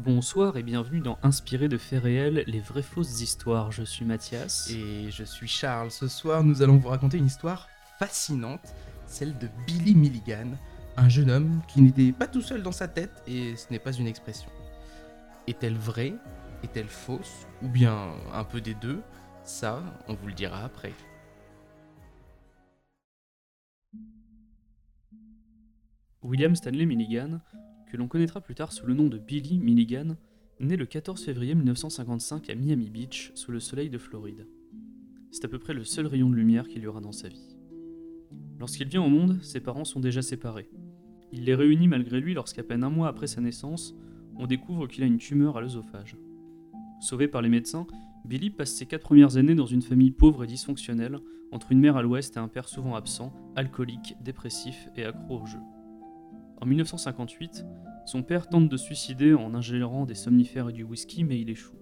Bonsoir et bienvenue dans Inspiré de faits réels, les vraies fausses histoires. Je suis Mathias. Et je suis Charles. Ce soir, nous allons vous raconter une histoire fascinante, celle de Billy Milligan, un jeune homme qui n'était pas tout seul dans sa tête, et ce n'est pas une expression. Est-elle vraie? Est-elle fausse? Ou bien un peu des deux? Ça, on vous le dira après. William Stanley Milligan, que l'on connaîtra plus tard sous le nom de Billy Milligan, naît le 14 février 1955 à Miami Beach, sous le soleil de Floride. C'est à peu près le seul rayon de lumière qu'il y aura dans sa vie. Lorsqu'il vient au monde, ses parents sont déjà séparés. Il les réunit malgré lui lorsqu'à peine un mois après sa naissance, on découvre qu'il a une tumeur à l'œsophage. Sauvé par les médecins, Billy passe ses quatre premières années dans une famille pauvre et dysfonctionnelle, entre une mère à l'ouest et un père souvent absent, alcoolique, dépressif et accro au jeu. En 1958, son père tente de suicider en ingérant des somnifères et du whisky, mais il échoue.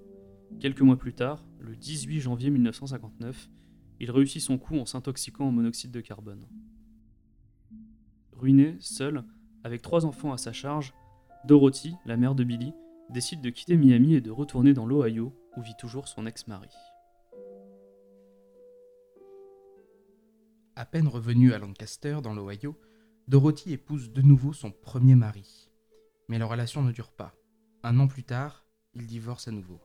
Quelques mois plus tard, le 18 janvier 1959, il réussit son coup en s'intoxiquant en monoxyde de carbone. Ruiné, seul, avec trois enfants à sa charge, Dorothy, la mère de Billy, décide de quitter Miami et de retourner dans l'Ohio, où vit toujours son ex-mari. À peine revenue à Lancaster, dans l'Ohio, Dorothy épouse de nouveau son premier mari. Mais leur relation ne dure pas. Un an plus tard, ils divorcent à nouveau.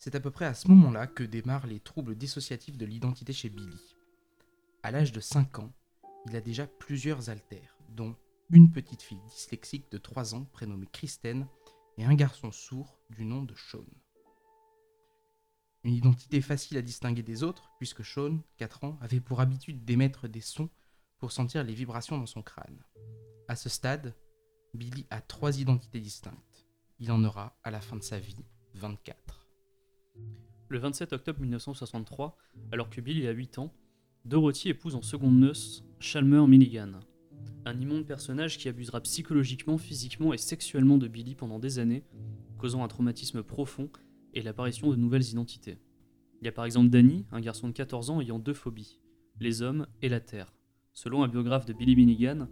C'est à peu près à ce moment-là que démarrent les troubles dissociatifs de l'identité chez Billy. À l'âge de 5 ans, il a déjà plusieurs altères, dont une petite fille dyslexique de 3 ans prénommée Kristen et un garçon sourd du nom de Sean. Une identité facile à distinguer des autres, puisque Sean, 4 ans, avait pour habitude d'émettre des sons pour sentir les vibrations dans son crâne. À ce stade, Billy a trois identités distinctes. Il en aura, à la fin de sa vie, 24. Le 27 octobre 1963, alors que Billy a 8 ans, Dorothy épouse en seconde noces Chalmer Milligan, un immonde personnage qui abusera psychologiquement, physiquement et sexuellement de Billy pendant des années, causant un traumatisme profond et l'apparition de nouvelles identités. Il y a par exemple Danny, un garçon de 14 ans ayant deux phobies, les hommes et la terre. Selon un biographe de Billy Minigan,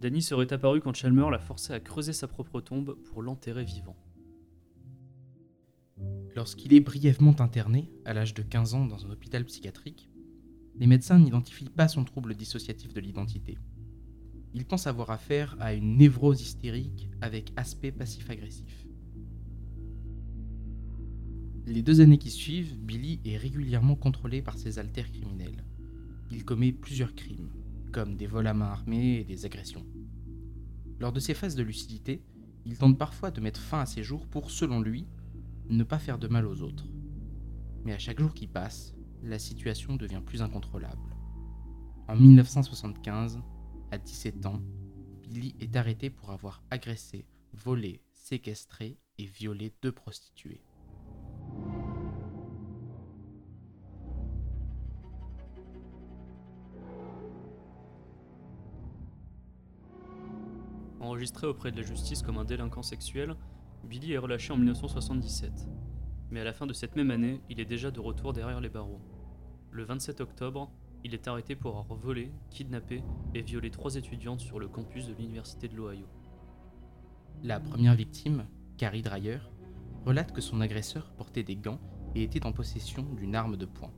Danny serait apparu quand Chalmer l'a forcé à creuser sa propre tombe pour l'enterrer vivant. Lorsqu'il est brièvement interné, à l'âge de 15 ans dans un hôpital psychiatrique, les médecins n'identifient pas son trouble dissociatif de l'identité. Ils pensent avoir affaire à une névrose hystérique avec aspect passif-agressif. Les deux années qui suivent, Billy est régulièrement contrôlé par ses alters criminels. Il commet plusieurs crimes, comme des vols à main armée et des agressions. Lors de ces phases de lucidité, il tente parfois de mettre fin à ses jours pour, selon lui, ne pas faire de mal aux autres. Mais à chaque jour qui passe, la situation devient plus incontrôlable. En 1975, à 17 ans, Billy est arrêté pour avoir agressé, volé, séquestré et violé deux prostituées. Enregistré auprès de la justice comme un délinquant sexuel, Billy est relâché en 1977. Mais à la fin de cette même année, il est déjà de retour derrière les barreaux. Le 27 octobre, il est arrêté pour avoir volé, kidnappé et violé trois étudiantes sur le campus de l'Université de l'Ohio. La première victime, Carrie Dreyer, relate que son agresseur portait des gants et était en possession d'une arme de poing.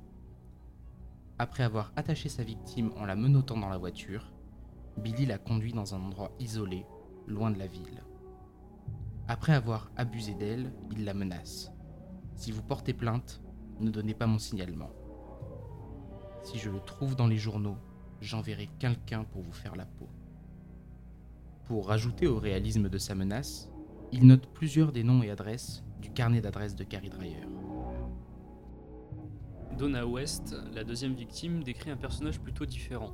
Après avoir attaché sa victime en la menottant dans la voiture, Billy la conduit dans un endroit isolé, loin de la ville. Après avoir abusé d'elle, il la menace. Si vous portez plainte, ne donnez pas mon signalement. Si je le trouve dans les journaux, j'enverrai quelqu'un pour vous faire la peau. Pour rajouter au réalisme de sa menace, il note plusieurs des noms et adresses du carnet d'adresses de Carrie Dreyer. Donna West, la deuxième victime, décrit un personnage plutôt différent.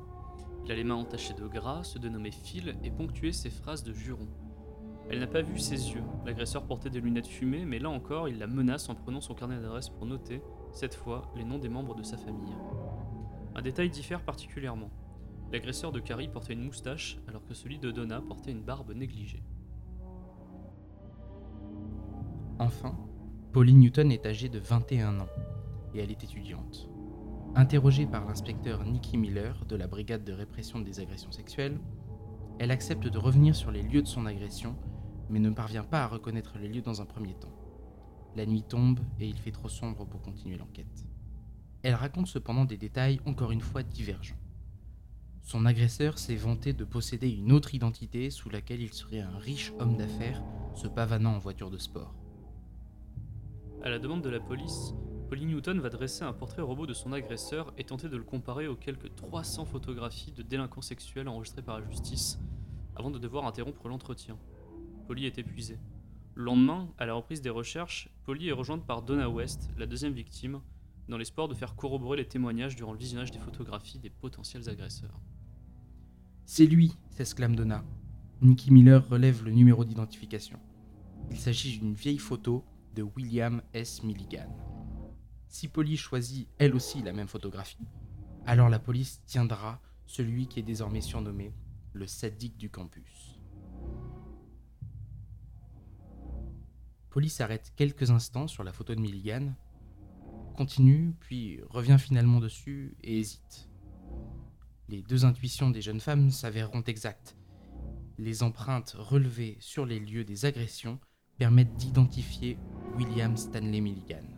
Il a les mains entachées de gras, se dénommait Phil et ponctuait ses phrases de jurons. Elle n'a pas vu ses yeux. L'agresseur portait des lunettes fumées, mais là encore, il la menace en prenant son carnet d'adresse pour noter, cette fois, les noms des membres de sa famille. Un détail diffère particulièrement. L'agresseur de Carrie portait une moustache, alors que celui de Donna portait une barbe négligée. Enfin, Pauline Newton est âgée de 21 ans et elle est étudiante. Interrogée par l'inspecteur Nicky Miller de la brigade de répression des agressions sexuelles, elle accepte de revenir sur les lieux de son agression, mais ne parvient pas à reconnaître les lieux dans un premier temps. La nuit tombe et il fait trop sombre pour continuer l'enquête. Elle raconte cependant des détails encore une fois divergents. Son agresseur s'est vanté de posséder une autre identité sous laquelle il serait un riche homme d'affaires se pavanant en voiture de sport. À la demande de la police, Polly Newton va dresser un portrait robot de son agresseur et tenter de le comparer aux quelques 300 photographies de délinquants sexuels enregistrées par la justice, avant de devoir interrompre l'entretien. Polly est épuisée. Le lendemain, à la reprise des recherches, Polly est rejointe par Donna West, la deuxième victime, dans l'espoir de faire corroborer les témoignages durant le visionnage des photographies des potentiels agresseurs. C'est lui, s'exclame Donna. Nicky Miller relève le numéro d'identification. Il s'agit d'une vieille photo de William S. Milligan. Si Polly choisit elle aussi la même photographie, alors la police tiendra celui qui est désormais surnommé le sadique du campus. Polly s'arrête quelques instants sur la photo de Milligan, continue, puis revient finalement dessus et hésite. Les deux intuitions des jeunes femmes s'avéreront exactes. Les empreintes relevées sur les lieux des agressions permettent d'identifier William Stanley Milligan.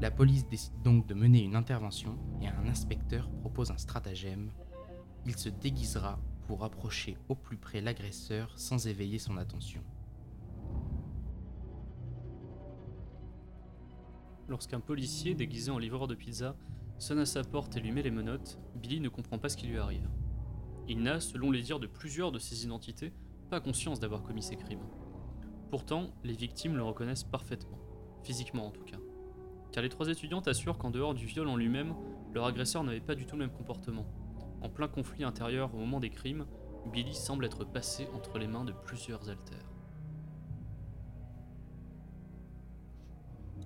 La police décide donc de mener une intervention et un inspecteur propose un stratagème. Il se déguisera pour approcher au plus près l'agresseur sans éveiller son attention. Lorsqu'un policier déguisé en livreur de pizza sonne à sa porte et lui met les menottes, Billy ne comprend pas ce qui lui arrive. Il n'a, selon les dires de plusieurs de ses identités, pas conscience d'avoir commis ces crimes. Pourtant, les victimes le reconnaissent parfaitement, physiquement en tout cas. Car les trois étudiantes assurent qu'en dehors du viol en lui-même, leur agresseur n'avait pas du tout le même comportement. En plein conflit intérieur au moment des crimes, Billy semble être passé entre les mains de plusieurs altères.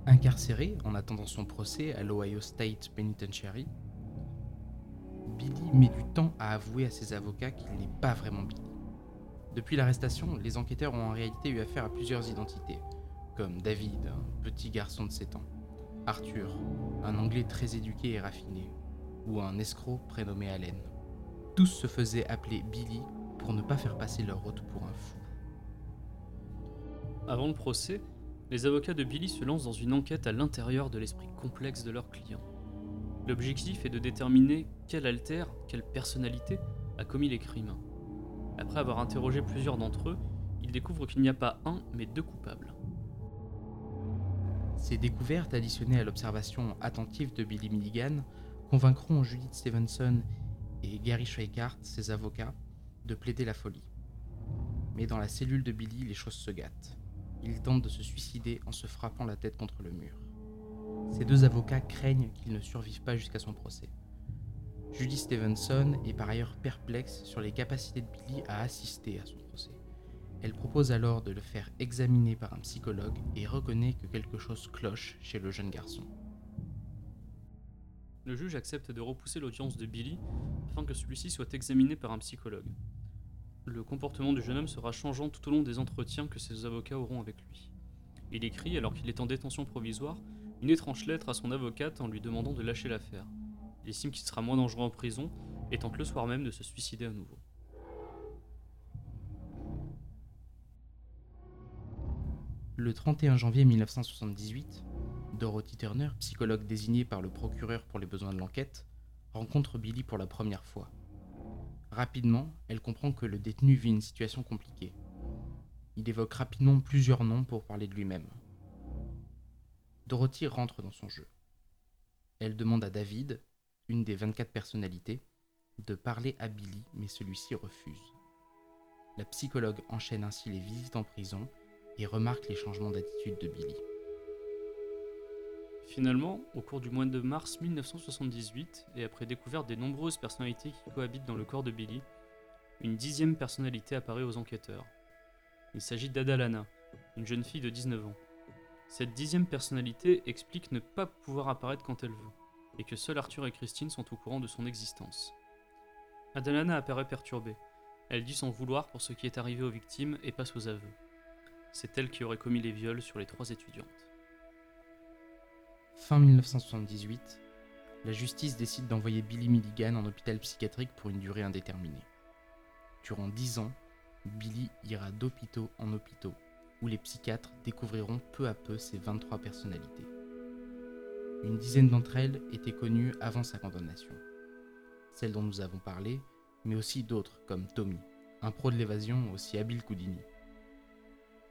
Incarcéré en attendant son procès à l'Ohio State Penitentiary, Billy met du temps à avouer à ses avocats qu'il n'est pas vraiment Billy. Depuis l'arrestation, les enquêteurs ont en réalité eu affaire à plusieurs identités, comme David, un petit garçon de 7 ans, Arthur, un Anglais très éduqué et raffiné, ou un escroc prénommé Allen. Tous se faisaient appeler Billy pour ne pas faire passer leur hôte pour un fou. Avant le procès, les avocats de Billy se lancent dans une enquête à l'intérieur de l'esprit complexe de leur client. L'objectif est de déterminer quel alter, quelle personnalité a commis les crimes. Après avoir interrogé plusieurs d'entre eux, ils découvrent qu'il n'y a pas un, mais deux coupables. Ces découvertes, additionnées à l'observation attentive de Billy Milligan, convaincront Judith Stevenson et Gary Schweikart, ses avocats, de plaider la folie. Mais dans la cellule de Billy, les choses se gâtent. Il tente de se suicider en se frappant la tête contre le mur. Ces deux avocats craignent qu'il ne survive pas jusqu'à son procès. Judith Stevenson est par ailleurs perplexe sur les capacités de Billy à assister à son procès. Elle propose alors de le faire examiner par un psychologue et reconnaît que quelque chose cloche chez le jeune garçon. Le juge accepte de repousser l'audience de Billy afin que celui-ci soit examiné par un psychologue. Le comportement du jeune homme sera changeant tout au long des entretiens que ses avocats auront avec lui. Il écrit, alors qu'il est en détention provisoire, une étrange lettre à son avocate en lui demandant de lâcher l'affaire. Il estime qu'il sera moins dangereux en prison et tente le soir même de se suicider à nouveau. Le 31 janvier 1978, Dorothy Turner, psychologue désignée par le procureur pour les besoins de l'enquête, rencontre Billy pour la première fois. Rapidement, elle comprend que le détenu vit une situation compliquée. Il évoque rapidement plusieurs noms pour parler de lui-même. Dorothy rentre dans son jeu. Elle demande à David, une des 24 personnalités, de parler à Billy, mais celui-ci refuse. La psychologue enchaîne ainsi les visites en prison et remarque les changements d'attitude de Billy. Finalement, au cours du mois de mars 1978, et après découverte des nombreuses personnalités qui cohabitent dans le corps de Billy, une dixième personnalité apparaît aux enquêteurs. Il s'agit d'Adalana, une jeune fille de 19 ans. Cette dixième personnalité explique ne pas pouvoir apparaître quand elle veut, et que seuls Arthur et Christine sont au courant de son existence. Adalana apparaît perturbée. Elle dit s'en vouloir pour ce qui est arrivé aux victimes et passe aux aveux c'est elle qui aurait commis les viols sur les trois étudiantes. Fin 1978, la justice décide d'envoyer Billy Milligan en hôpital psychiatrique pour une durée indéterminée. Durant dix ans, Billy ira d'hôpitaux en hôpitaux, où les psychiatres découvriront peu à peu ses 23 personnalités. Une dizaine d'entre elles étaient connues avant sa condamnation. Celles dont nous avons parlé, mais aussi d'autres comme Tommy, un pro de l'évasion aussi habile qu'Houdini.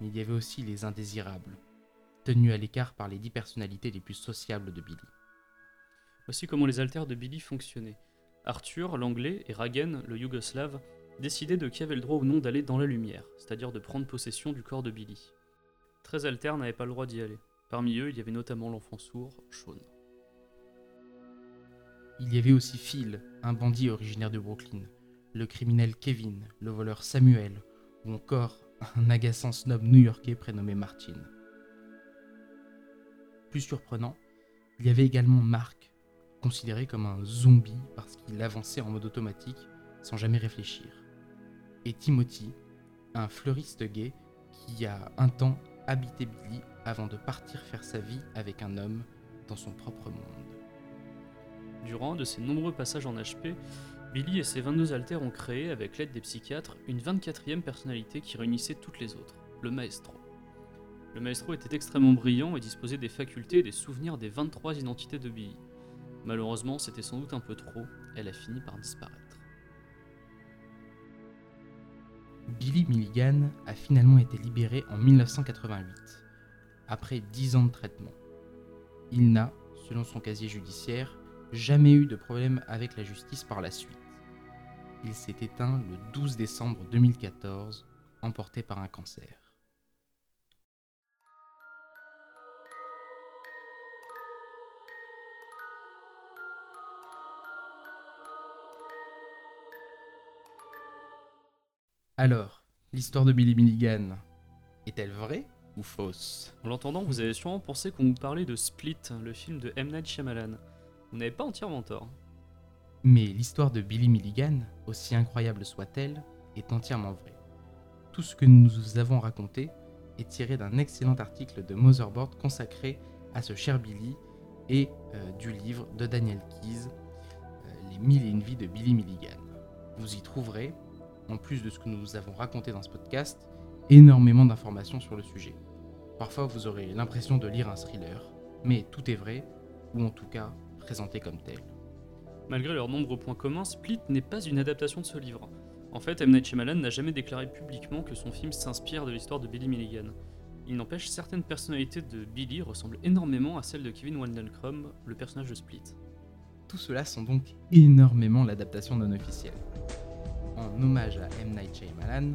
Mais il y avait aussi les indésirables, tenus à l'écart par les dix personnalités les plus sociables de Billy. Voici comment les alters de Billy fonctionnaient. Arthur, l'anglais, et Ragen, le yougoslave, décidaient de qui avait le droit ou non d'aller dans la lumière, c'est-à-dire de prendre possession du corps de Billy. 13 alters n'avaient pas le droit d'y aller. Parmi eux, il y avait notamment l'enfant sourd, Sean. Il y avait aussi Phil, un bandit originaire de Brooklyn, le criminel Kevin, le voleur Samuel, ou encore un agaçant snob new-yorkais prénommé Martin. Plus surprenant, il y avait également Mark, considéré comme un zombie parce qu'il avançait en mode automatique sans jamais réfléchir. Et Timothy, un fleuriste gay qui a un temps habité Billy avant de partir faire sa vie avec un homme dans son propre monde. Durant de ces nombreux passages en HP, Billy et ses 22 alters ont créé, avec l'aide des psychiatres, une 24e personnalité qui réunissait toutes les autres, le maestro. Le maestro était extrêmement brillant et disposait des facultés et des souvenirs des 23 identités de Billy. Malheureusement, c'était sans doute un peu trop, elle a fini par disparaître. Billy Milligan a finalement été libéré en 1988, après 10 ans de traitement. Il n'a, selon son casier judiciaire, jamais eu de problème avec la justice par la suite. Il s'est éteint le 12 décembre 2014, emporté par un cancer. Alors, l'histoire de Billy Milligan est-elle vraie ou fausse? En l'entendant, vous avez sûrement pensé qu'on vous parlait de Split, le film de M. Night Shyamalan. Vous n'avez pas entièrement tort. Mais l'histoire de Billy Milligan, aussi incroyable soit-elle, est entièrement vraie. Tout ce que nous vous avons raconté est tiré d'un excellent article de Motherboard consacré à ce cher Billy et euh, du livre de Daniel Keyes, euh, Les mille et une vies de Billy Milligan. Vous y trouverez, en plus de ce que nous vous avons raconté dans ce podcast, énormément d'informations sur le sujet. Parfois vous aurez l'impression de lire un thriller, mais tout est vrai, ou en tout cas présenté comme tel. Malgré leurs nombreux points communs, Split n'est pas une adaptation de ce livre. En fait, M. Night Shyamalan n'a jamais déclaré publiquement que son film s'inspire de l'histoire de Billy Milligan. Il n'empêche, certaines personnalités de Billy ressemblent énormément à celles de Kevin Wandelcrom, le personnage de Split. Tout cela sont donc énormément l'adaptation non officielle. En hommage à M. Night Shyamalan,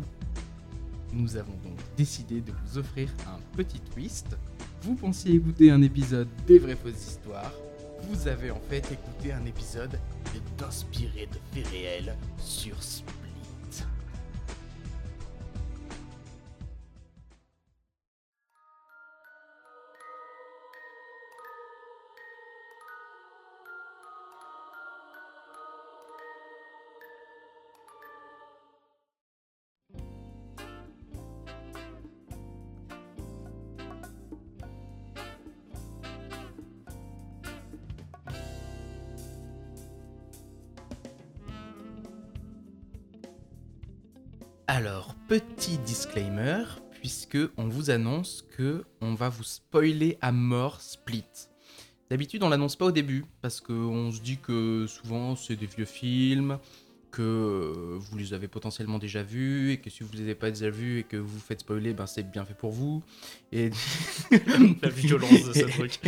nous avons donc décidé de vous offrir un petit twist. Vous pensiez écouter un épisode des vraies fausses histoires. Vous avez en fait écouté un épisode inspiré de faits réels sur Split. Alors, petit disclaimer, puisque on vous annonce que on va vous spoiler à mort Split. D'habitude, on l'annonce pas au début, parce qu'on se dit que souvent c'est des vieux films, que vous les avez potentiellement déjà vus, et que si vous les avez pas déjà vus et que vous faites spoiler, ben c'est bien fait pour vous. Et La violence de ce truc.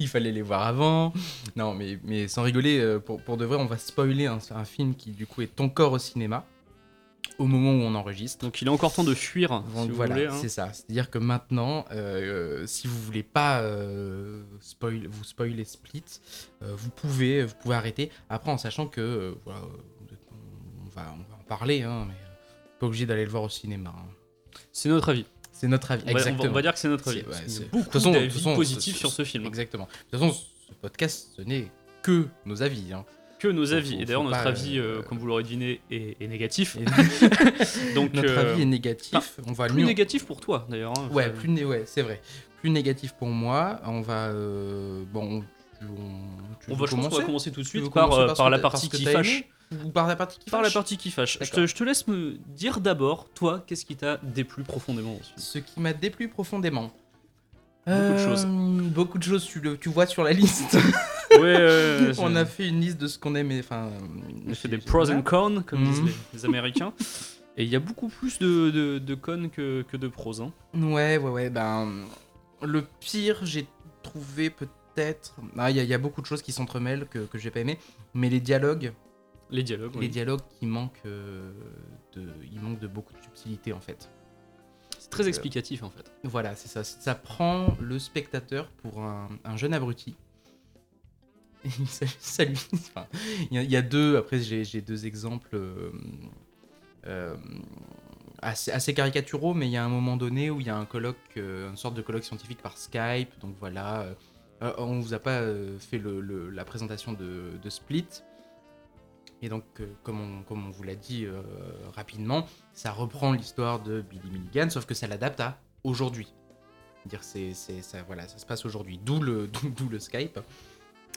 il fallait les voir avant. Non, mais, mais sans rigoler, euh, pour, pour de vrai, on va spoiler un, un film qui du coup est encore au cinéma au moment où on enregistre. Donc il est encore temps de fuir, si Donc vous voilà, hein. c'est ça. C'est-à-dire que maintenant, euh, si vous voulez pas euh, spoil, vous spoiler Split, euh, vous pouvez, vous pouvez arrêter. Après, en sachant que euh, voilà, on va, on va en parler, hein, mais euh, pas obligé d'aller le voir au cinéma. hein. C'est notre avis. C'est notre avis. On va, on va- Exactement. on va dire que c'est notre avis. Ouais, beaucoup d'avis positifs sur ce film. Exactement. De toute façon, ce podcast, ce n'est que nos avis. hein. Que nos avis. Et d'ailleurs, notre avis, euh, euh, comme vous l'aurez deviné, est, est négatif. Donc, notre euh, avis est négatif. on va plus négatif pour toi, d'ailleurs. hein. Ouais, plus né- ouais, c'est vrai. Plus négatif pour moi. On va euh, bon, on, va, je pense qu'on va commencer tout de suite par, par la partie qui fâche. ou par la partie qui Par la fâche partie qui fâche. Je te, je te laisse me dire d'abord, toi, qu'est-ce qui t'a déplu profondément Ce qui m'a déplu profondément. Beaucoup de choses. Beaucoup de choses, tu, le, tu vois sur la liste. Ouais, on a fait une liste de ce qu'on aimait. Enfin, On a fait des pros and cons, comme disent Mhm. les, les Américains. Et il y a beaucoup plus de, de, de cons que, que de pros. Hein. Ouais, ouais, ouais. Ben, le pire, j'ai trouvé peut-être. Ah, Il y, a- y a beaucoup de choses qui s'entremêlent que, que j'ai pas aimé. Mais les dialogues, Les dialogues. les oui. dialogues qui manquent euh, de, ils manquent de beaucoup de subtilité en fait. C'est très explicatif en fait. Voilà, c'est ça. Ça prend le spectateur pour un, un jeune abruti. Lui. enfin, Il y, a- il deux. Après, j'ai deux exemples euh, euh, assez, caricaturaux, mais il y a un moment donné où il y a un colloque, euh, une sorte de colloque scientifique par Skype. Donc voilà. on vous a pas fait la présentation de, Split. Et donc, comme, on, vous l'a dit rapidement, ça reprend l'histoire de Billy Milligan, sauf que ça l'adapte à aujourd'hui. Dire c'est ça voilà ça se passe aujourd'hui d'où le Skype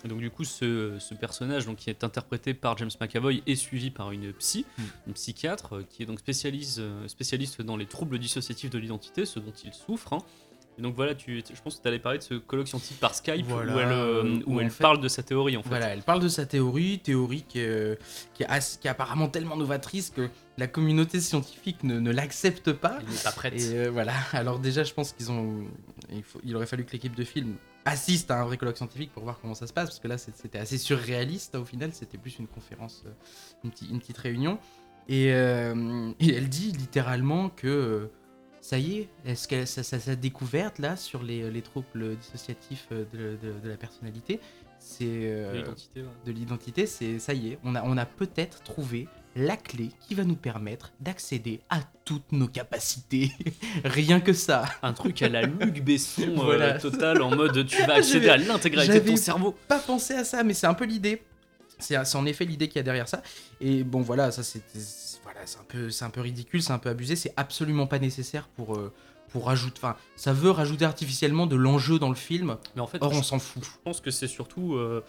donc du coup, ce, ce personnage donc, qui est interprété par James McAvoy est suivi par une psy, Mm. une psychiatre, euh, qui est donc spécialiste, euh, spécialiste dans les troubles dissociatifs de l'identité, ce dont il souffre. hein. Et donc voilà, tu, je pense que tu allais parler de ce colloque scientifique par Skype Voilà, où elle, euh, où où elle fait- parle de sa théorie en fait. voilà elle parle de sa théorie théorie qui est, qui est, as- qui est apparemment tellement novatrice que la communauté scientifique ne, ne l'accepte pas Elle n'est pas prête. et euh, voilà alors déjà je pense qu'ils ont il, faut, il aurait fallu que l'équipe de film assiste à un vrai colloque scientifique pour voir comment ça se passe parce que là c'était assez surréaliste au final c'était plus une conférence euh, une, petite- une petite réunion et, euh, et elle dit littéralement que euh, ça y est, est-ce que sa, découverte là sur les, les troubles dissociatifs de, de- de la personnalité, c'est euh, L'identité, ouais. de l'identité, c'est ça y est, on a, on a peut-être trouvé la clé qui va nous permettre d'accéder à toutes nos capacités. Rien que ça. Un truc à la Luc Besson euh, Voilà. total en mode tu vas accéder à l'intégralité de ton cerveau. Pas pensé à ça, mais c'est un peu l'idée. C'est en effet l'idée qu'il y a derrière ça. Et bon, voilà, ça c'est voilà, un peu, un peu ridicule, c'est un peu abusé. C'est absolument pas nécessaire pour euh, pour rajouter. Enfin, ça veut rajouter artificiellement de l'enjeu dans le film. Mais en fait, Or, je- on s'en fout. Je pense que c'est surtout euh,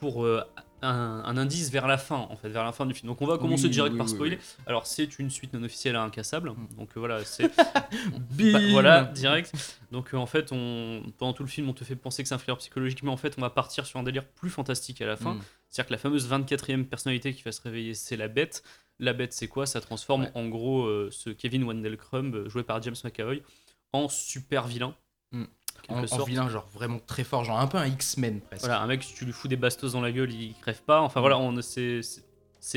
pour euh, un, un indice vers la fin, en fait, vers la fin du film. Donc on va commencer Oui, direct oui, par oui, spoiler. Alors c'est une suite non officielle à Incassable. Mm. Donc euh, voilà, c'est Bah, voilà direct. Donc euh, en fait, on, pendant tout le film, on te fait penser que c'est un thriller psychologique, mais en fait, on va partir sur un délire plus fantastique à la fin. Mm. C'est-à-dire que la fameuse 24e personnalité qui va se réveiller, c'est la bête. La bête, c'est quoi? Ça transforme Ouais. en gros euh, ce Kevin Wendell Crumb, euh, joué par James McAvoy, en super vilain. Mm. En En, vilain, genre vraiment très fort, genre un peu un X-Men presque. Voilà, un mec, si tu lui fous des bastos dans la gueule, il crève pas. Enfin voilà, on, c'est,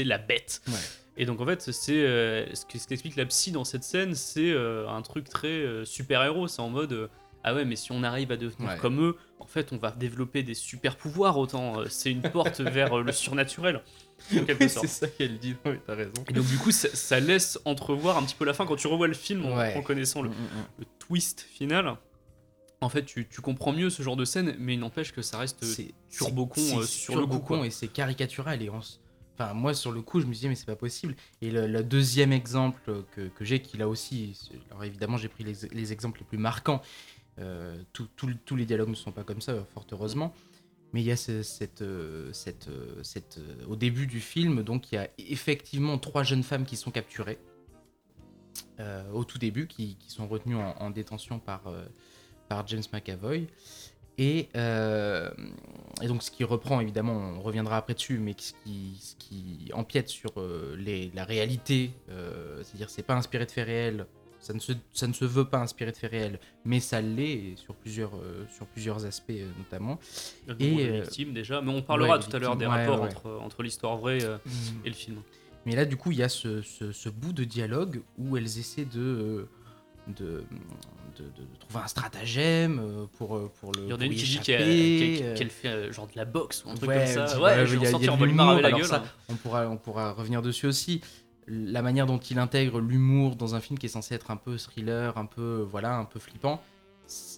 la bête. Ouais. Et donc en fait, c'est euh, ce que- ce qu'explique la psy dans cette scène, c'est euh, un truc très euh, super-héros. C'est en mode euh, ah ouais, mais si on arrive à devenir Ouais. comme eux, en fait, on va développer des super pouvoirs. Autant c'est une porte vers le surnaturel, quelque c'est ça qu'elle dit. Oui, t'as raison. Et donc du coup, ça, ça laisse entrevoir un petit peu la fin quand tu revois le film en, Ouais. en connaissant le, Mm, mm, mm. le twist final. En fait, tu, tu comprends mieux ce genre de scène, mais il n'empêche que ça reste C'est turbo con, c'est euh, sur le coup, et c'est caricatural et on s- Enfin, moi, sur le coup, je me disais, mais c'est pas possible. Et le, le deuxième exemple que, que j'ai, qui là aussi, alors évidemment, j'ai pris les, les exemples les plus marquants. Euh, tout- tout- tous les dialogues ne sont pas comme ça, fort heureusement. Mais il y a ce- cette, euh, cette, euh, cette, euh, au début du film, donc il y a effectivement trois jeunes femmes qui sont capturées euh, au tout début, qui, qui sont retenues en, en détention par, euh, par James McAvoy. Et, euh, et donc, ce qui reprend, évidemment, on reviendra après dessus, mais ce qui, ce qui empiète sur euh, les, la réalité, euh, c'est-à-dire c'est pas inspiré de faits réels, ça ne, se, ça ne se veut pas inspiré de faits réels, mais ça l'est, sur plusieurs, sur plusieurs aspects notamment. Le Et, victimes déjà, mais on parlera ouais, tout à l'heure des ouais, rapports ouais. Entre, entre l'histoire vraie euh, et le film. Mais là, du coup, il y a ce, ce- ce bout de dialogue où elles essaient de, de, de, de- de trouver un stratagème euh, pour, euh, pour le. Il y en a une qui dit qu'elle euh, fait genre de la boxe ou un truc Ouais, comme ça. dit, Ouais, ouais, je vais en la gueule. ça, on pourra, on pourra revenir dessus aussi. La manière dont il intègre l'humour dans un film qui est censé être un peu thriller, un peu voilà, un peu flippant.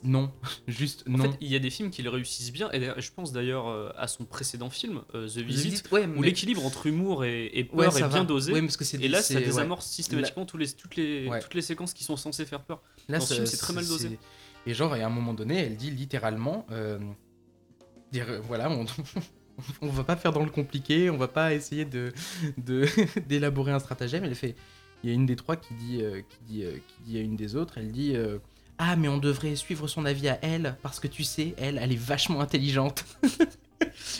Non, juste En non. fait, il y a des films qui le réussissent bien, et je pense d'ailleurs euh, à son précédent film, euh, The Visit, Visit, ouais, où mais- l'équilibre entre humour et, et ouais, peur ça est bien dosé. Ouais, parce que c'est et là, ça désamorce systématiquement tous les, toutes, les, toutes les séquences qui sont censées faire peur. Là, Dans ce film, c'est très mal dosé. Et genre, à un moment donné, elle dit littéralement, euh, dire, euh, voilà, on, on va pas faire dans le compliqué, on va pas essayer de de- d'élaborer un stratagème. Elle fait, il y a une des trois qui dit, euh, qui dit, euh, qui dit à une des autres, elle dit, ah mais on devrait suivre son avis à elle parce que tu sais, elle, elle est vachement intelligente.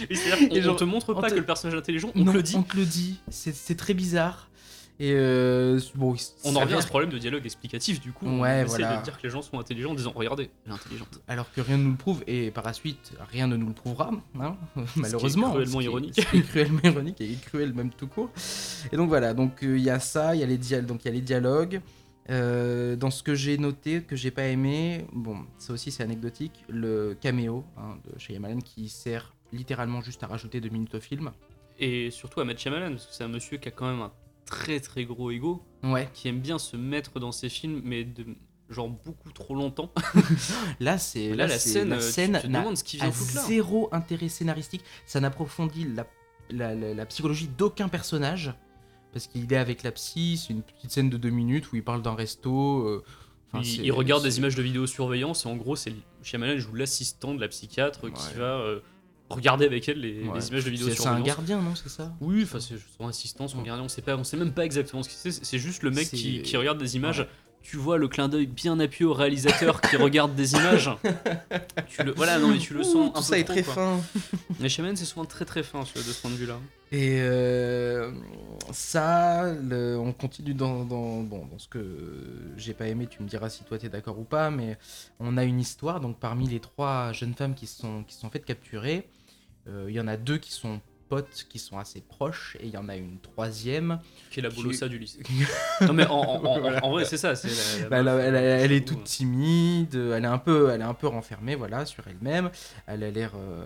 Oui, C'est-à-dire qu'on Et genre, on te montre on pas te- que le personnage est intelligent, on Non, te le dit. On te le dit. C'est c'est très bizarre. Et euh, bon, On en revient à ce problème de dialogue explicatif, du coup. Ouais, on essaie voilà. de dire que les gens sont intelligents en disant Regardez, elle est intelligente. alors que rien ne nous le prouve, et par la suite, rien ne nous le prouvera, hein, malheureusement. cruellement ce qui est- ironique. ce qui est cruellement ironique et cruel même tout court. Et donc voilà, donc euh, il y a ça, il y a les donc il y a les dialogues. Euh, dans ce que j'ai noté, que j'ai pas aimé, bon, ça aussi c'est anecdotique, le caméo hein, de Shyamalan qui sert littéralement juste à rajouter deux minutes au film. Et surtout à Matt Shyamalan, parce que c'est un monsieur qui a quand même un très très gros ego, Ouais, qui aime bien se mettre dans ses films, mais de genre beaucoup trop longtemps. là c'est Là, la scène, la euh, tu scène te ce qu'il vient a foutre là. zéro intérêt scénaristique. Ça n'approfondit la- la psychologie d'aucun personnage. Parce qu'il est avec la psy, c'est une petite scène de deux minutes où il parle d'un resto. euh, il, regarde des images de vidéosurveillance et en gros, c'est Shyamalan joue l'assistant de la psychiatre Ouais. qui va euh, regarder avec elle les, Ouais. les images de C'est c'est un vidéosurveillance. gardien, non C'est ça? Oui, enfin c'est son assistant, son Ouais. gardien, on sait pas, on sait même pas exactement ce que c'est. C'est juste le mec qui, qui regarde des images. Tu vois le clin d'œil bien appuyé au réalisateur qui regarde des images. Tu le, voilà, non mais tu le Ouh, sens un Tout peu ça est très quoi. fin. Mais Shyamalan c'est souvent très très fin de ce point de vue-là. Et euh, ça, on continue dans, bon, dans ce que j'ai pas aimé, tu me diras si toi t'es d'accord ou pas, mais on a une histoire, donc parmi les trois jeunes femmes qui sont, qui sont faites capturer, euh, il y en a deux qui sont potes, qui sont assez proches, et il y en a une troisième. Qui est la bolossa du lycée. non mais en, en- en- en- en vrai c'est ça. c'est la- la Bah, elle, est toute timide, elle est un peu, elle est un peu renfermée, voilà, sur elle-même. Elle a l'air, euh,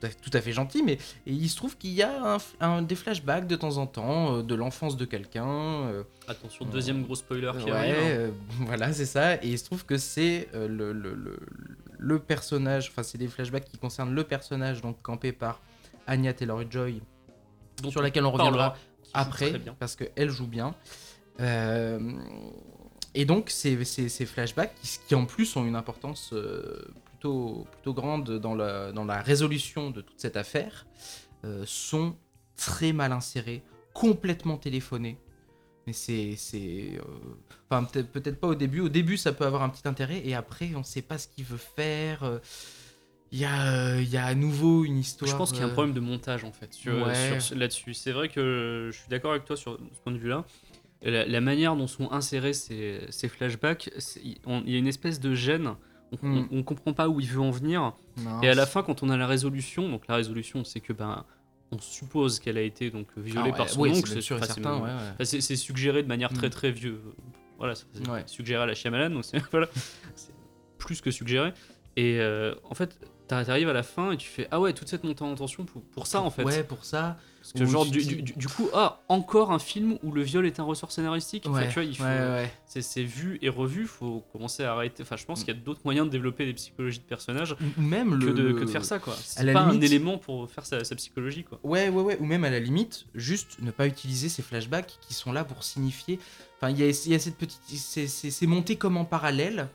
tout à, tout à fait gentille, mais et il se trouve qu'il y a un, un- des flashbacks de temps en temps euh, de l'enfance de quelqu'un. euh, Attention, deuxième gros spoiler qui ouais, arrive. hein. euh, voilà, c'est ça. Et il se trouve que c'est le, le, le, le personnage, enfin, c'est des flashbacks qui concernent le personnage, donc campé par Anya Taylor-Joy, sur laquelle on reviendra après, parce qu'elle joue bien. Euh, et donc, ces, ces, ces flashbacks, qui, qui en plus ont une importance euh, plutôt, plutôt grande dans la, dans la résolution de toute cette affaire, euh, sont très mal insérés, complètement téléphonés. Mais c'est. Enfin, peut-être pas au début. Au début, ça peut avoir un petit intérêt, et après, on sait pas ce qu'il veut faire. Il y, a, euh, il y a à nouveau une histoire. Je pense qu'il y a un euh, problème de montage en fait Ouais. là-dessus. C'est vrai que je suis d'accord avec toi sur ce point de vue-là. La, la manière dont sont insérés ces, ces flashbacks, il y a une espèce de gêne. On, Mm. on- on comprend pas où il veut en venir. non, Et à la fin, quand on a la résolution, donc la résolution, c'est que ben on suppose qu'elle a été donc violée Ah par son oncle. c'est sûr c'est enfin, suggéré de manière très Mm. très vieux. Voilà, c'est suggéré à la Shyamalan, donc c'est voilà, plus que suggéré. Et euh, en fait, t'arrives à la fin et tu fais ah ouais toute cette montée en tension pour, pour ça en fait. Ouais, pour ça. Parce que genre du, du- du coup ah encore un film où le viol est un ressort scénaristique. Enfin, Ouais, tu vois, il faut, ouais, ouais. c'est c'est vu et revu. Faut commencer à arrêter. Enfin, je pense qu'il y a d'autres moyens de développer des psychologies de personnages même que le, de, que de faire ça quoi. C'est pas un limite- élément pour faire sa, sa psychologie quoi. Ouais, ouais, ouais. Ou même à la limite, juste ne pas utiliser ces flashbacks qui sont là pour signifier. Enfin, il y a, y a cette petite. C'est monté comme en parallèle.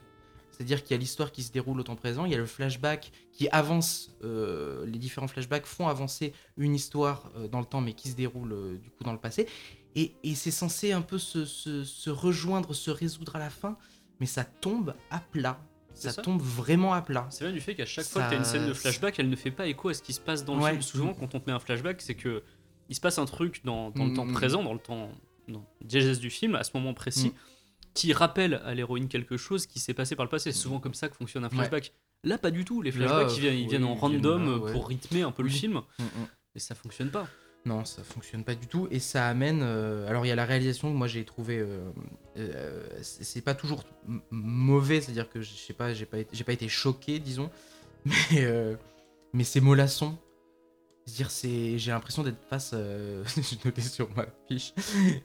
C'est-à-dire qu'il y a l'histoire qui se déroule au temps présent, il y a le flashback qui avance, euh, les différents flashbacks font avancer une histoire euh, dans le temps, mais qui se déroule euh, du coup dans le passé. Et, et c'est censé un peu se, se- se rejoindre, se résoudre à la fin, mais ça tombe à plat. Ça, ça tombe vraiment à plat. C'est bien du fait qu'à chaque fois que t'as une scène de flashback, elle ne fait pas écho à ce qui se passe dans le Ouais. film. Souvent, quand on te met un flashback, c'est que il se passe un truc dans, dans le temps Mm. présent, dans le temps dans le diégèse du film, à ce moment précis, Mm. Qui rappelle à l'héroïne quelque chose qui s'est passé par le passé. C'est souvent comme ça que fonctionne un Ouais. flashback. Là, pas du tout. Les Là, flashbacks, ils viennent, ils oui, viennent en viennent random là, euh, ouais. pour rythmer un peu le film, Mm, mm. et ça fonctionne pas. Non, ça fonctionne pas du tout et ça amène. euh, alors il y a la réalisation que moi j'ai trouvé. euh, euh, c'est pas toujours mauvais, c'est-à-dire que je sais pas, j'ai pas, été- j'ai pas été choqué, disons, mais euh, mais c'est mollasson. C'est-à-dire c'est, j'ai l'impression d'être face. euh, j'ai noté sur ma fiche.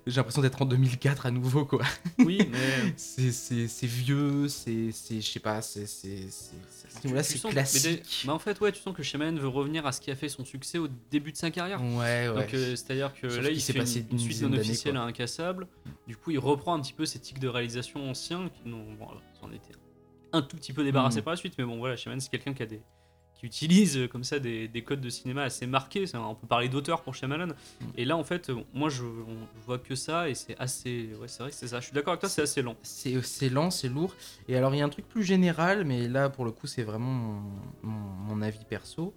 J'ai l'impression d'être en 2004 à nouveau quoi. Oui, mais C'est c'est c'est vieux, c'est c'est je sais pas, c'est c'est c'est c'est- à c'est que- mais classique. mais en fait, ouais, tu sens que Shyamalan veut revenir à ce qui a fait son succès au début de sa carrière. Ouais ouais. Donc, euh, c'est-à-dire que Sauf là, qu'il il s'est fait passé une, suite non officielle à Incassable. Du coup, il reprend un petit peu ces tics de réalisation anciens qui n'ont, bon, alors, en étaient un tout petit peu débarrassés Mm. par la suite, mais bon, voilà, Shyamalan, c'est quelqu'un qui a des qui utilise euh, comme ça des, des codes de cinéma assez marqués. On peut parler d'auteur pour Shyamalan. Et là, en fait, euh, moi, je, on voit que ça et c'est assez. Ouais, c'est vrai que c'est ça. Je suis d'accord avec toi, c'est assez lent. C'est c'est lent, c'est lourd. Et alors, il y a un truc plus général, mais là, pour le coup, c'est vraiment mon, mon- mon avis perso.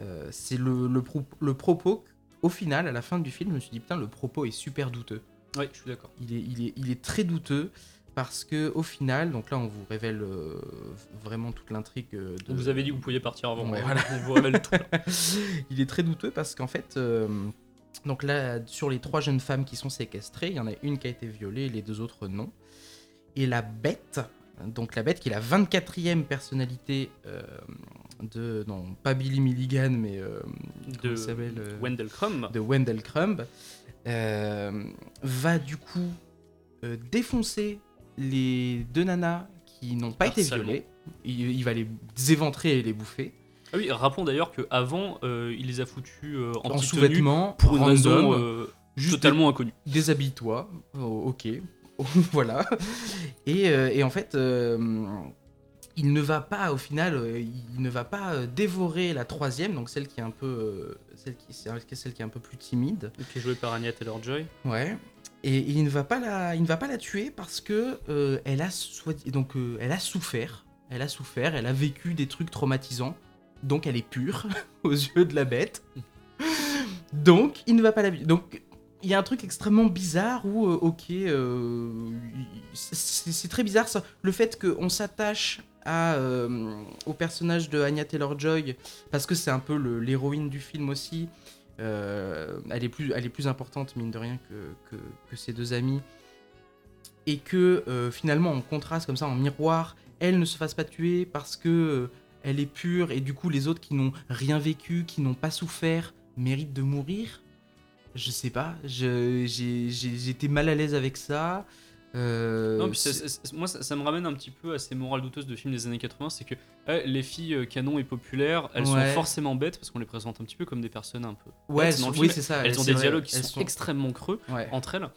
Euh, c'est le, le, pro- le propos. Au final, à la fin du film, je me suis dit, putain, le propos est super douteux. Ouais, je suis d'accord. Il est, il, est, il est très douteux parce que au final, donc là, on vous révèle euh, vraiment toute l'intrigue euh, de. On vous avait dit que vous pouviez partir avant. Ouais, voilà. On vous révèle tout. il est très douteux parce qu'en fait, euh, donc là, sur les trois jeunes femmes qui sont séquestrées, il y en a une qui a été violée, les deux autres non. Et la bête, donc la bête qui est la 24e personnalité euh, de, non, pas Billy Milligan, mais De Wendell Crumb. de Wendell Crumb, va du coup défoncer les deux nanas qui n'ont pas été violées. Il, il va les éventrer et les bouffer. Ah oui, rappelons d'ailleurs qu'avant, euh, il les a foutus euh, en, en sous-vêtements, pour une random, raison euh, juste totalement inconnue. déshabille-toi, Oh, ok, voilà. Et, euh, et en fait, il ne va pas, au final, il ne va pas dévorer la troisième, donc celle qui est un peu, celle qui, celle qui est un peu plus timide. Qui est joué par Anya Taylor-Joy. Ouais. Et il ne va pas la, il ne va pas la tuer parce que euh, elle a donc euh, elle a souffert, elle a souffert, elle a vécu des trucs traumatisants, donc elle est pure aux yeux de la bête. Donc il ne va pas la donc il y a un truc extrêmement bizarre où euh, ok c'est très bizarre le fait qu'on s'attache à au personnage de Anya Taylor Joy parce que c'est un peu l'héroïne du film aussi euh, elle, est plus, elle est plus importante, mine de rien, que, que, que ses deux amies. Et que euh, finalement, en contraste, comme ça, en miroir, elle ne se fasse pas tuer parce que euh, elle est pure et du coup, les autres qui n'ont rien vécu, qui n'ont pas souffert, méritent de mourir. Je sais pas, j'étais mal à l'aise avec ça. Euh, Non, puis ça- c'est- ça- moi, ça, ça me ramène un petit peu à ces morales douteuses de films des années 80. C'est que euh, les filles euh, canon et populaires, elles Ouais. sont forcément bêtes parce qu'on les présente un petit peu comme des personnes un peu. ouais, bêtes elles dans sont- le oui, c'est ça. Elles ont des vrai, dialogues qui sont, extrêmement creux Ouais. entre elles.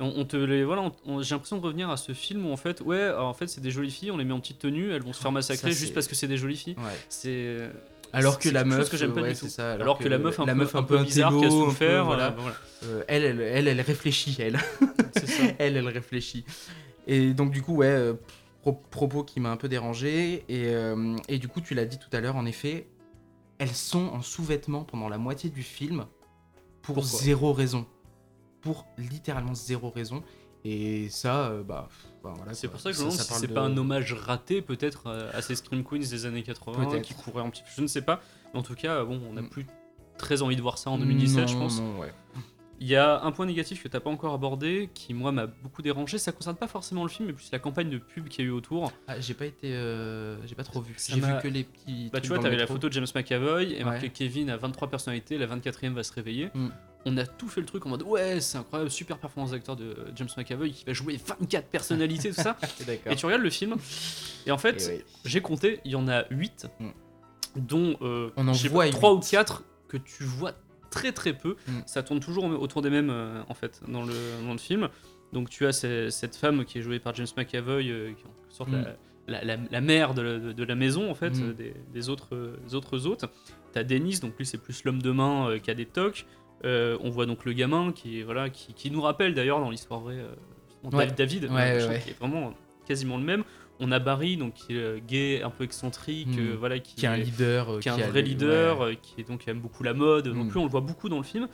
On, on te les voilà, j'ai l'impression de revenir à ce film où en fait, ouais, alors, en fait, c'est des jolies filles, on les met en petite tenue, elles vont se faire massacrer juste parce que c'est des jolies filles. Ouais. C'est Alors que la meuf, que j'aime pas ouais, du tout. c'est ça, alors, que, la meuf un, la peu, meuf un peu bizarre qui a peu, souffert, voilà. euh, voilà. Euh, elle, elle, elle, elle réfléchit, elle. ça. elle, elle réfléchit. Et donc, du coup, ouais, euh, pro- propos qui m'a un peu dérangé. Et, euh, et du coup, tu l'as dit tout à l'heure, en effet, elles sont en sous-vêtements pendant la moitié du film pour Pourquoi zéro raison. Pour littéralement zéro raison. Et ça, euh, bah, bah, voilà. C'est pour ça que je me demande si c'est de- pas un hommage raté peut-être euh, à ces Scream Queens des années 80 Peut-être. qui couraient un petit peu. Je ne sais pas. Mais en tout cas, bon, on n'a plus très envie de voir ça en 2017, je Non, pense. non, ouais. Il y a un point négatif que t'as pas encore abordé, qui moi m'a beaucoup dérangé. Ça concerne pas forcément le film, mais plus la campagne de pub qu'il y a eu autour. Ah, j'ai pas été. euh, j'ai pas trop vu. Ça J'ai vu que les petits. Bah, tu vois, t'avais la photo de James McAvoy et Ouais. marqué Kevin a 23 personnalités, la 24e va se réveiller. Mm. On a tout fait le truc en mode ouais, c'est incroyable, super performance d'acteur de James McAvoy qui va jouer 24 personnalités, tout ça. Et tu regardes le film, et en fait, oui. j'ai compté, il y en a 8, Mm. dont euh, On en je sais voit pas, 3 ou huit. 4 que tu vois très très peu. Mm. Ça tourne toujours autour des mêmes euh, en fait dans le, dans le film. Donc tu as ces- cette femme qui est jouée par James McAvoy, euh, qui est en quelque sorte Mm. la, la, la- la mère de, la- de maison en fait, Mm. euh, des, des autres, euh, des autres hôtes. T'as Dennis, donc lui c'est plus l'homme de main qui a des tocs. On voit donc le gamin qui, voilà, qui, qui nous rappelle d'ailleurs dans l'histoire vraie Ouais. David, Ouais, ouais. qui est vraiment quasiment le même. On a Barry, donc qui est euh, gay, un peu excentrique, euh, voilà, qui, Qui est un leader. euh, qui est un vrai le- leader, ouais. qui est donc qui aime beaucoup la mode. Mm. lui, on le voit beaucoup dans le film.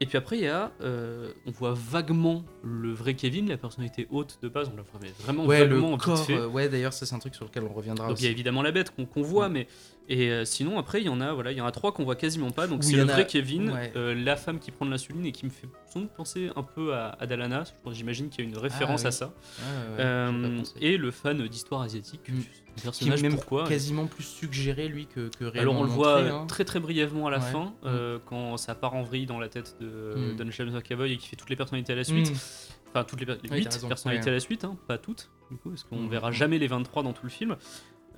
Et puis après, il y a, euh, on voit vaguement le vrai Kevin, la personnalité haute de base. On la voit mais vraiment Ouais, le vaguement vite corps. euh, ouais, d'ailleurs, ça, c'est un truc sur lequel on reviendra Donc il y a évidemment la bête qu'on voit, Mm. mais et euh, sinon après il y en a voilà il y en a trois qu'on voit quasiment pas. Donc Oui, c'est le a- vrai Kevin, ouais. euh, la femme qui prend de l'insuline et qui me fait sans doute penser un peu à, à Dalana. J'imagine qu'il y a une référence oui. à ça. Ouais, ouais, Euh, et le fan d'histoire asiatique, Mm. un qui est personnage même pourquoi quasiment plus suggéré lui que, que réellement Alors on le voit hein. très très brièvement à la Ouais. fin, euh, quand ça part en vrille dans la tête de Mm. Don James McAvoy et qui fait toutes les personnalités à la suite. Mm. Enfin, toutes les, les Oui, huit t'as raison, personnalités ouais. à la suite, hein, pas toutes, du coup, parce qu'on Mm. verra jamais les 23 dans tout le film.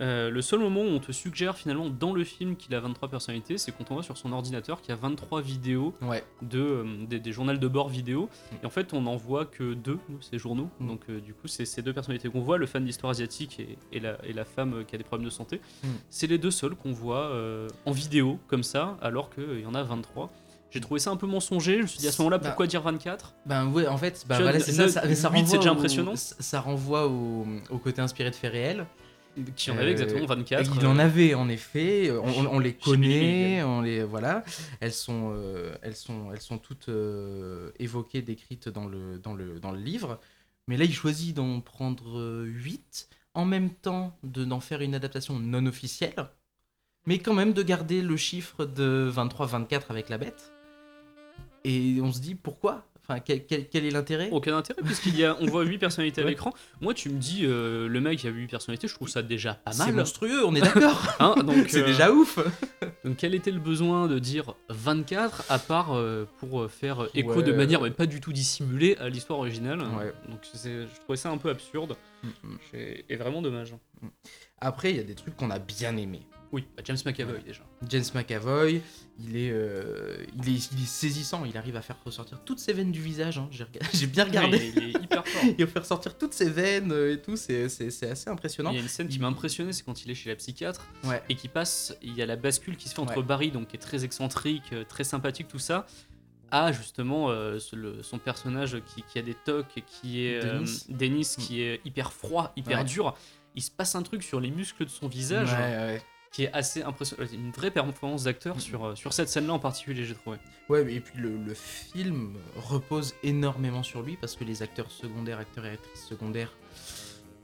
Euh, le seul moment où on te suggère finalement dans le film qu'il a 23 personnalités, c'est quand on voit sur son ordinateur qu'il y a 23 vidéos Ouais. de, euh, des, des journaux de bord vidéo. Mm. Et en fait, on n'en voit que deux, ces journaux. Mm. Donc, euh, du coup, c'est ces deux personnalités qu'on voit, le fan d'histoire asiatique et, et la, et la femme qui a des problèmes de santé. Mm. C'est les deux seuls qu'on voit en vidéo, comme ça, alors qu'il y en a 23. J'ai trouvé ça un peu mensonger. Je me suis dit à ce moment-là, Bah, pourquoi dire 24 Ben ouais, en fait, bah voilà, c'est ça, ça, mais ça c'est déjà au- impressionnant. Ça, ça renvoie au, au côté inspiré de faits réels. Qui en Euh, avait exactement 24. Il en avait en effet. On, on- on les connaît, on les voilà. Elles sont, euh, elles sont, elles sont toutes euh, évoquées, décrites dans le, dans le, dans le livre. Mais là, il choisit d'en prendre 8, en même temps de d'en faire une adaptation non officielle, mais quand même de garder le chiffre de 23-24 avec la bête. Et on se dit pourquoi? Enfin, quel, quel- quel est l'intérêt? Aucun intérêt puisqu'il y a, on voit 8 personnalités à l'écran. Moi, tu me dis, euh, le mec il a 8 personnalités, je trouve ça déjà pas C'est mal. monstrueux, on est d'accord. Hein, donc, C'est euh, déjà ouf. Donc quel était le besoin de dire 24 à part euh, pour faire écho Ouais. de manière mais pas du tout dissimulée à l'histoire originale Ouais. Donc c'est- je trouvais ça un peu absurde et, et vraiment dommage. Après, il y a des trucs qu'on a bien aimés. Oui, bah, James McAvoy déjà. James McAvoy, il est, euh, il, est, il est saisissant, il arrive à faire ressortir toutes ses veines du visage. hein. J'ai rega- bien regardé. Il, est, il est hyper fort. Il va faire sortir toutes ses veines euh, et tout, c'est c'est- c'est assez impressionnant. Il y a une scène qui m'a impressionné, c'est quand il est chez la psychiatre Ouais. et qui passe, il y a la bascule qui se fait entre Ouais. Barry, donc qui est très excentrique, euh, très sympathique, tout ça, à justement euh, le- son personnage qui, qui a des tocs, et qui est euh, Dennis. Qui est hyper froid, hyper Ouais. dur. Il se passe un truc sur les muscles de son visage. Ouais, ouais. Qui est assez impressionnant. Une vraie performance d'acteur sur, euh, sur cette scène-là en particulier, j'ai trouvé. Ouais, et puis le, le film repose énormément sur lui parce que les acteurs secondaires, acteurs et actrices secondaires,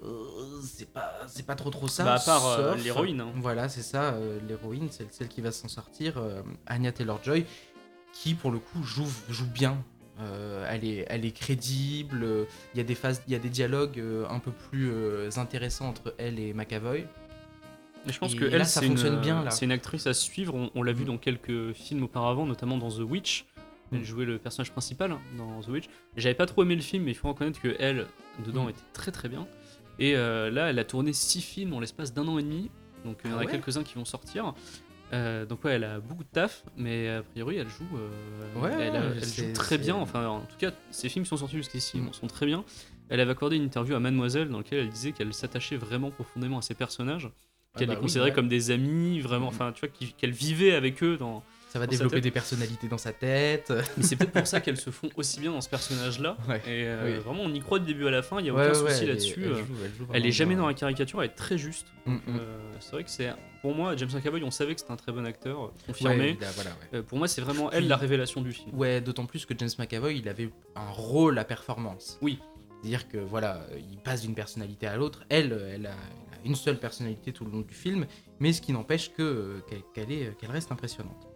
euh, c'est pas, c'est pas trop trop ça. Bah, à part, euh, l'héroïne, hein. Voilà, c'est ça, euh, l'héroïne, c'est celle qui va s'en sortir, euh, Anya Taylor-Joy, qui pour le coup joue, joue bien. Euh, elle, est, elle est crédible, euh, il y a des phases, il y a des dialogues euh, un peu plus euh, intéressants entre elle et McAvoy. Je pense Et que là, elle, ça une, fonctionne bien, c'est une actrice à suivre. On, on l'a vu Mm. dans quelques films auparavant, notamment dans The Witch. Elle Mm. jouait le personnage principal hein, dans The Witch. J'avais pas trop aimé le film, mais il faut reconnaître que elle, dedans, Mm. était très très bien. Et euh, là, elle a tourné six films en l'espace d'un an et demi. Donc il y en Ah a ouais quelques-uns qui vont sortir. Euh, donc ouais, elle a beaucoup de taf, mais a priori, elle joue, euh, Ouais, elle, joue très bien. Enfin, en tout cas, ces films qui sont sortis jusqu'ici Mm. sont très bien. Elle avait accordé une interview à Mademoiselle dans laquelle elle disait qu'elle s'attachait vraiment profondément à ses personnages, qu'elle bah les considérait comme des amis, vraiment, enfin, tu vois, qu'elle vivait avec eux dans. Ça va Dans développer des personnalités dans sa tête. Mais c'est peut-être pour ça qu'elles se font aussi bien dans ce personnage-là. Ouais. Et euh, Oui. vraiment, on y croit du début à la fin, il y a Ouais, aucun ouais, souci là-dessus. Elle, euh, joue- elle joue Elle est jamais bien. dans la caricature, elle est très juste. Mm, euh, c'est vrai que c'est, pour moi, James McAvoy, on savait que c'était un très bon acteur, Ouais, confirmé. là, voilà, ouais. Euh, pour moi, c'est vraiment elle la révélation du film. Ouais, d'autant plus que James McAvoy, il avait un rôle à performance. Oui. C'est-à-dire que voilà, il passe d'une personnalité à l'autre. Elle, elle a une seule personnalité tout le long du film, mais ce qui n'empêche que euh, qu'elle est, qu'elle reste impressionnante.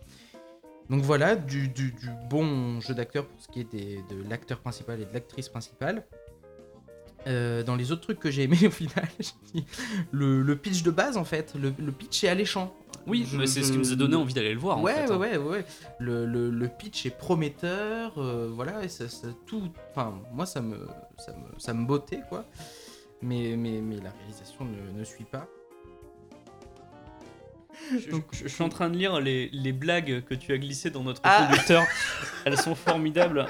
Donc voilà, du, du- du bon jeu d'acteur pour ce qui est des- de l'acteur principal et de l'actrice principale. Euh, dans les autres trucs que j'ai aimé au final, dit le, le pitch de base en fait, le, le pitch est alléchant. Oui, Je- mais c'est ce qui nous a donné envie d'aller le voir. en Ouais, fait, ouais, hein. ouais, ouais. Le, le, le pitch est prometteur, euh, voilà, et ça, ça- tout. Enfin, moi, ça me, ça me, ça me bottait, quoi. Mais, mais, mais la réalisation ne, ne suit pas. Je, je- je suis en train de lire les, les blagues que tu as glissées dans notre Ah. conducteur. Elles sont formidables.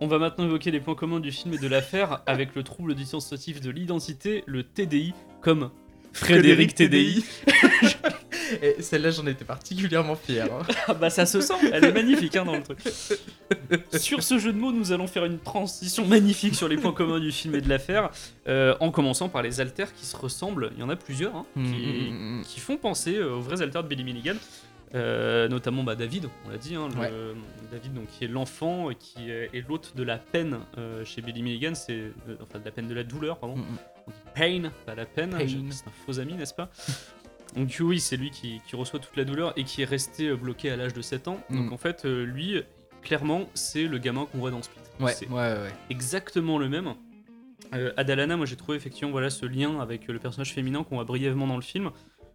On va maintenant évoquer les points communs du film et de l'affaire avec le trouble dissociatif de l'identité, le TDI, comme Frédéric TDI. et celle-là, j'en étais particulièrement fier. hein. Ah bah ça se sent, elle est magnifique hein, dans le truc. Sur ce jeu de mots, nous allons faire une transition magnifique sur les points communs du film et de l'affaire, euh, en commençant par les alters qui se ressemblent. Il y en a plusieurs hein, qui, Mm, mm, mm. qui font penser euh, aux vrais alters de Billy Milligan. Euh, notamment bah, David, on l'a dit, hein, le- Ouais. David donc, qui est l'enfant et qui est, l'hôte de la peine euh, chez Billy Milligan, c'est euh, enfin de la peine de la douleur, pardon. Mm. On dit pain, pas la peine. C'est un faux ami, n'est-ce pas? Donc oui, c'est lui qui, qui reçoit toute la douleur et qui est resté euh, bloqué à l'âge de 7 ans. Donc Mm. en fait, euh, lui, clairement, c'est le gamin qu'on voit dans Split. Ouais, C'est ouais, ouais. exactement le même. Euh, Adalana, moi j'ai trouvé effectivement voilà, ce lien avec le personnage féminin qu'on voit brièvement dans le film.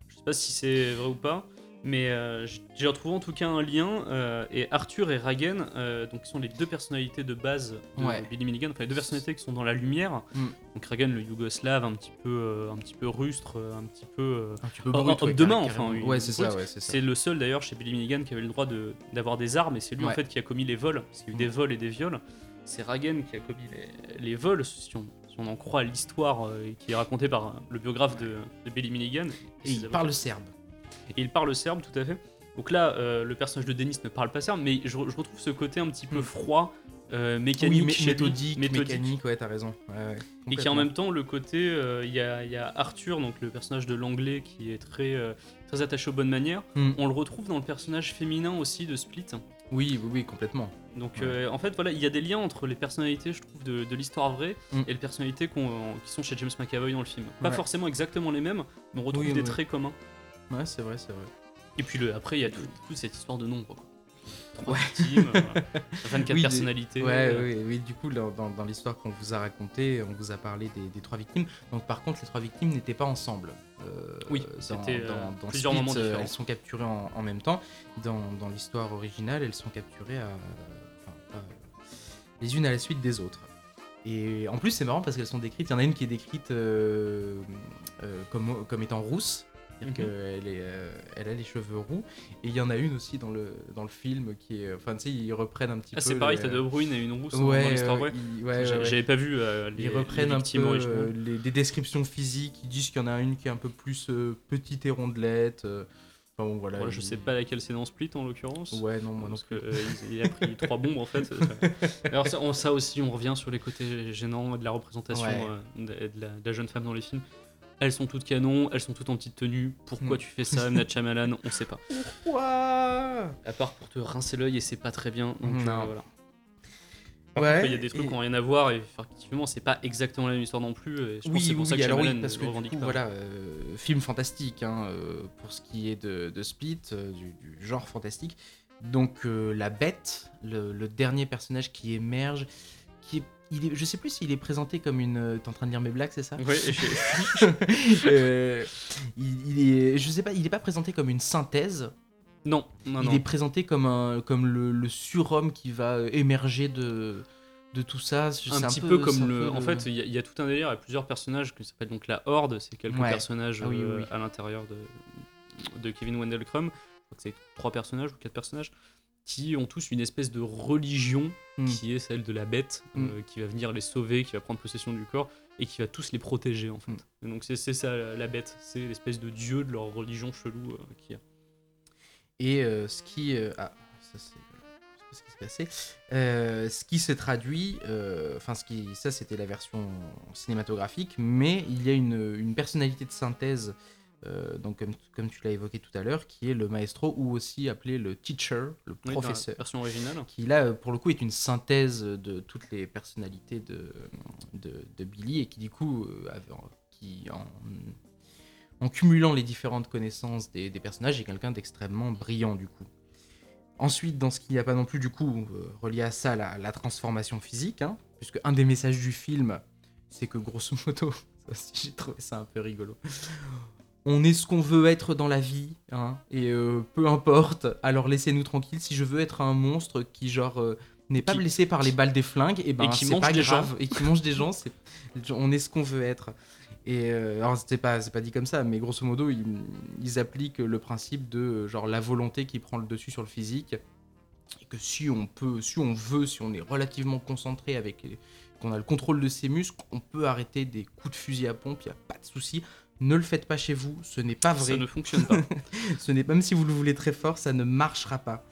Je sais pas si c'est vrai ou pas. Mais euh, j'ai retrouvé en tout cas un lien. euh, et Arthur et Ragen, euh, donc, qui sont les deux personnalités de base de Ouais. Billy Milligan, enfin les deux personnalités qui sont dans la lumière. Mm. Donc Ragen, le yougoslave, un petit peu, euh, un petit peu rustre, un petit peu. euh, Un petit peu Oh, brut, homme ouais, de main, carré- enfin, Ouais, c'est ça, ouais, c'est ça. C'est le seul d'ailleurs chez Billy Milligan qui avait le droit de- d'avoir des armes et c'est lui en fait qui a commis les vols. Parce qu'il y a eu Mm. des vols et des viols. C'est Ragen qui a commis les, les vols, si on, si on en croit l'histoire euh, qui est racontée par euh, le biographe de, de Billy Milligan. Et il parle serbe. Et il parle serbe, tout à fait. Donc là, euh, le personnage de Denis ne parle pas serbe, mais je, je retrouve ce côté un petit peu Mm. froid, euh, mécanique, Oui, méthodique, méthodique. mécanique, ouais, t'as raison. Ouais, ouais, Et qui en même temps le côté, euh, il y, a, il y a Arthur, donc le personnage de l'anglais qui est très, euh, très attaché aux bonnes manières. Mm. On le retrouve dans le personnage féminin aussi de Split. Oui, oui, oui, complètement. Donc Ouais. euh, en fait voilà, il y a des liens entre les personnalités, je trouve, de, de l'histoire vraie Mm. et les personnalités qui sont chez James McAvoy dans le film. Pas Ouais. forcément exactement les mêmes, mais on retrouve Oui, des oui. traits communs. Ouais, c'est vrai, c'est vrai. Et puis le, après, il y a tout- toute cette histoire de nombre. Quoi. Trois victimes, euh, 24 Oui, des- personnalités. Ouais, euh, oui, oui, du coup, dans, dans- dans l'histoire qu'on vous a racontée, on vous a parlé des, des trois victimes. Donc, par contre, les trois victimes n'étaient pas ensemble. Euh, Oui, c'était, euh, dans- dans plusieurs Split, moments euh, différents. Elles sont capturées en, en même temps. Dans, l'histoire originale, elles sont capturées à, les unes à la suite des autres. Et en plus, c'est marrant parce qu'elles sont décrites. Il y en a une qui est décrite euh, euh, comme, comme étant rousse. C'est-à-dire Mhm. qu'elle euh, elle a les cheveux roux. Et il y en a une aussi dans le, dans le film qui est. Enfin, tu sais, ils reprennent un petit Ah, peu. c'est pareil, le- t'as De Bruyne et une rousse Ouais, dans l'histoire euh, vraie. ils- ouais. J'avais pas vu euh, les, Ils reprennent les un victimes peu euh, les- des descriptions physiques. Ils disent qu'il y en a une qui est un peu plus euh, petite et rondelette. euh, Enfin bon, voilà. Voilà, je sais pas laquelle c'est dans Split en l'occurrence. Ouais, non, moi non Parce plus. que, euh, il, a pris trois bombes en fait. Alors ça, on- ça aussi, on revient sur les côtés gênants de la représentation Ouais. euh, de, de la, de la jeune femme dans les films. Elles sont toutes canons, elles sont toutes en petite tenue. Pourquoi Mm. tu fais ça, M. Night Shyamalan On sait pas. Ouah À part pour te rincer l'œil et c'est pas très bien. Donc, euh, Non. voilà. Par Ouais, contre, il y a des trucs et- qui n'ont rien à voir et effectivement, c'est pas exactement la même histoire non plus. Et je pense que Oui, c'est oui, pour ça que alors oui, parce que du revendique coup, pas. voilà, euh, film fantastique hein, euh, pour ce qui est de, de Split, euh, du, du genre fantastique. Donc euh, la bête, le, le dernier personnage qui émerge, qui est, il est, je sais plus s'il est présenté comme une. euh, T'es en train de lire mes blagues, c'est ça? Je- Euh, il, il est, je sais pas, il est pas présenté comme une synthèse. Non, non, il non. est présenté comme un, comme le, le surhomme qui va euh, émerger de, de tout ça. Un petit peu, peu comme un le. peu En fait, il y, a- il y a tout un délire, il y a plusieurs personnages qui s'appellent donc la Horde, c'est quelques Ouais. personnages Ah oui, oui, euh, oui. à l'intérieur de, de Kevin Wendell Crumb. C'est trois personnages ou quatre personnages qui ont tous une espèce de religion Hmm. qui est celle de la bête, Mm. euh, qui va venir les sauver, qui va prendre possession du corps et qui va tous les protéger en fait. Mm. Et donc c'est ça la bête, c'est l'espèce de dieu de leur religion chelou euh, qu'il y a. Et euh, ce qui. euh, ah, ça c'est. ce qui s'est passé. Ce qui se traduit. Enfin, ce qui. Ça, c'était la version cinématographique. Mais il y a une, une personnalité de synthèse. Euh, donc, comme, comme tu l'as évoqué tout à l'heure, qui est le maestro, ou aussi appelé le teacher, le Oui, dans la professeur. version originale. qui là euh, pour le coup est une synthèse de toutes les personnalités de, de, de Billy et qui du coup euh, qui en, en cumulant les différentes connaissances des, des personnages est quelqu'un d'extrêmement brillant du coup. Ensuite, dans ce qu'il n'y a pas non plus du coup euh, relié à ça, la, la transformation physique, hein, puisque un des messages du film, c'est que grosso modo, j'ai trouvé ça un peu rigolo. On est ce qu'on veut être dans la vie, hein, et euh, peu importe. Alors laissez-nous tranquilles. Si je veux être un monstre qui genre euh, n'est pas Qui- blessé par les balles des flingues, et ben qui c'est mange pas des grave. gens. Et qui mange des gens, c'est on est ce qu'on veut être. Et euh, alors c'est pas c'est pas dit comme ça, mais grosso modo ils, ils appliquent le principe de genre la volonté qui prend le dessus sur le physique, et que si on peut, si on veut, si on est relativement concentré avec qu'on a le contrôle de ses muscles, on peut arrêter des coups de fusil à pompe, il y a pas de souci. Ne le faites pas chez vous, ce n'est pas vrai. Ça ne fonctionne pas. Ce n'est même si vous le voulez très fort, ça ne marchera pas.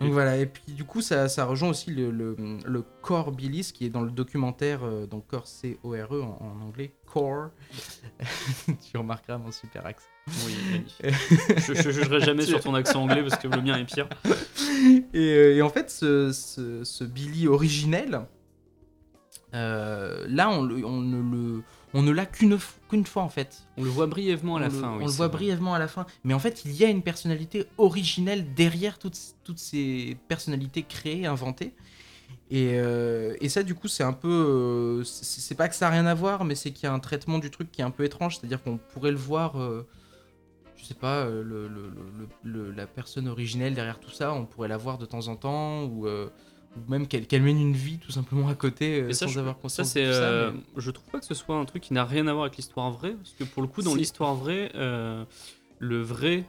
Donc voilà, et puis du coup, ça, ça rejoint aussi le, le, le Core Billis qui est dans le documentaire, euh, donc Core C-O-R-E en, en anglais, Core. tu remarqueras mon super accent. Oui, je, je jugerai jamais sur ton accent anglais parce que le mien est pire. Et, euh, et en fait, ce, ce- ce Billy originel, euh, là, on, on ne le, on ne l'a qu'une fois en fait. On le voit brièvement à la on le, fin. oui, on le voit vrai. brièvement à la fin. Mais en fait, il y a une personnalité originelle derrière toutes, toutes ces personnalités créées, inventées. Et, euh, et ça, du coup, c'est un peu. euh, c'est pas que ça a rien à voir, mais c'est qu'il y a un traitement du truc qui est un peu étrange. C'est-à-dire qu'on pourrait le voir. euh, je sais pas, euh, le, le- la personne originelle derrière tout ça, on pourrait la voir de temps en temps, ou, euh, ou même qu'elle mène une vie tout simplement à côté euh, ça, sans je- avoir Ça, conscience c'est. ça. euh, mais- Je trouve pas que ce soit un truc qui n'a rien à voir avec l'histoire vraie, parce que pour le coup, dans l'histoire vraie, euh, le vrai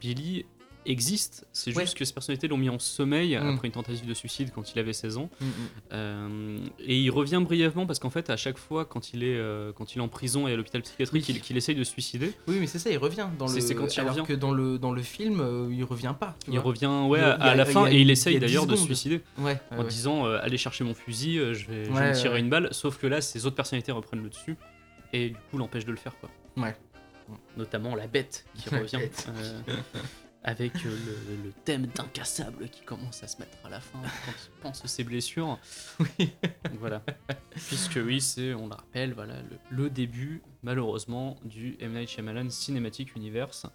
Billy existe. C'est Ouais. juste que ces personnalités l'ont mis en sommeil Mm. après une tentative de suicide quand il avait 16 ans. Mm, mm. Euh, et il revient brièvement parce qu'en fait, à chaque fois, quand il est, euh, quand il est en prison et à l'hôpital psychiatrique, Oui. il, qu'il essaye de se suicider, Oui, mais c'est ça, il revient dans le. C'est- quand il alors revient. que dans le dans le film, euh, il revient pas. tu il vois. revient ouais, Il à, a- la fin a- et il essaye a 10 d'ailleurs de se suicider Ouais. en disant euh, allez chercher mon fusil, je vais, je vais Ouais, me tirer une balle. Sauf que là, ces autres personnalités reprennent le dessus et du coup l'empêchent de le faire quoi. Ouais. Notamment la bête qui revient bête. avec euh, le, le thème d'incassable qui commence à se mettre à la fin quand il pense à ses blessures. Oui. Donc voilà. Puisque oui, c'est, on le rappelle, voilà, le, le début, malheureusement, du M. Night Shyamalan Cinematic Universe.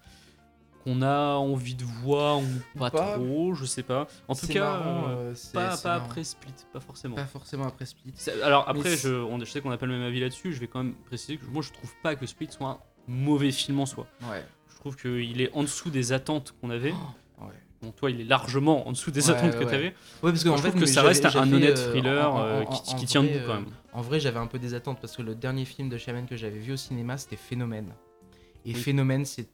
Qu'on a envie de voir ou pas, Pas. trop, je sais pas. En tout cas, marrant, euh, euh, pas, après Split, pas forcément. Pas forcément après Split. Alors après, Mais je, on- je sais qu'on n'a pas le même avis là-dessus, je vais quand même préciser que moi je trouve pas que Split soit un mauvais film en soi. Ouais. Trouve qu'il est en dessous des attentes qu'on avait. Ouais. Bon, toi, il est largement en dessous des Ouais, attentes que tu avais. Ouais, parce que en je fait, trouve que ça reste un honnête euh, thriller en- en- euh, en- qui, en qui tient vrai, debout quand euh, même. En vrai, j'avais un peu des attentes parce que le dernier film de Shaman que j'avais vu au cinéma, c'était Phénomène. Et Oui. Phénomène, c'est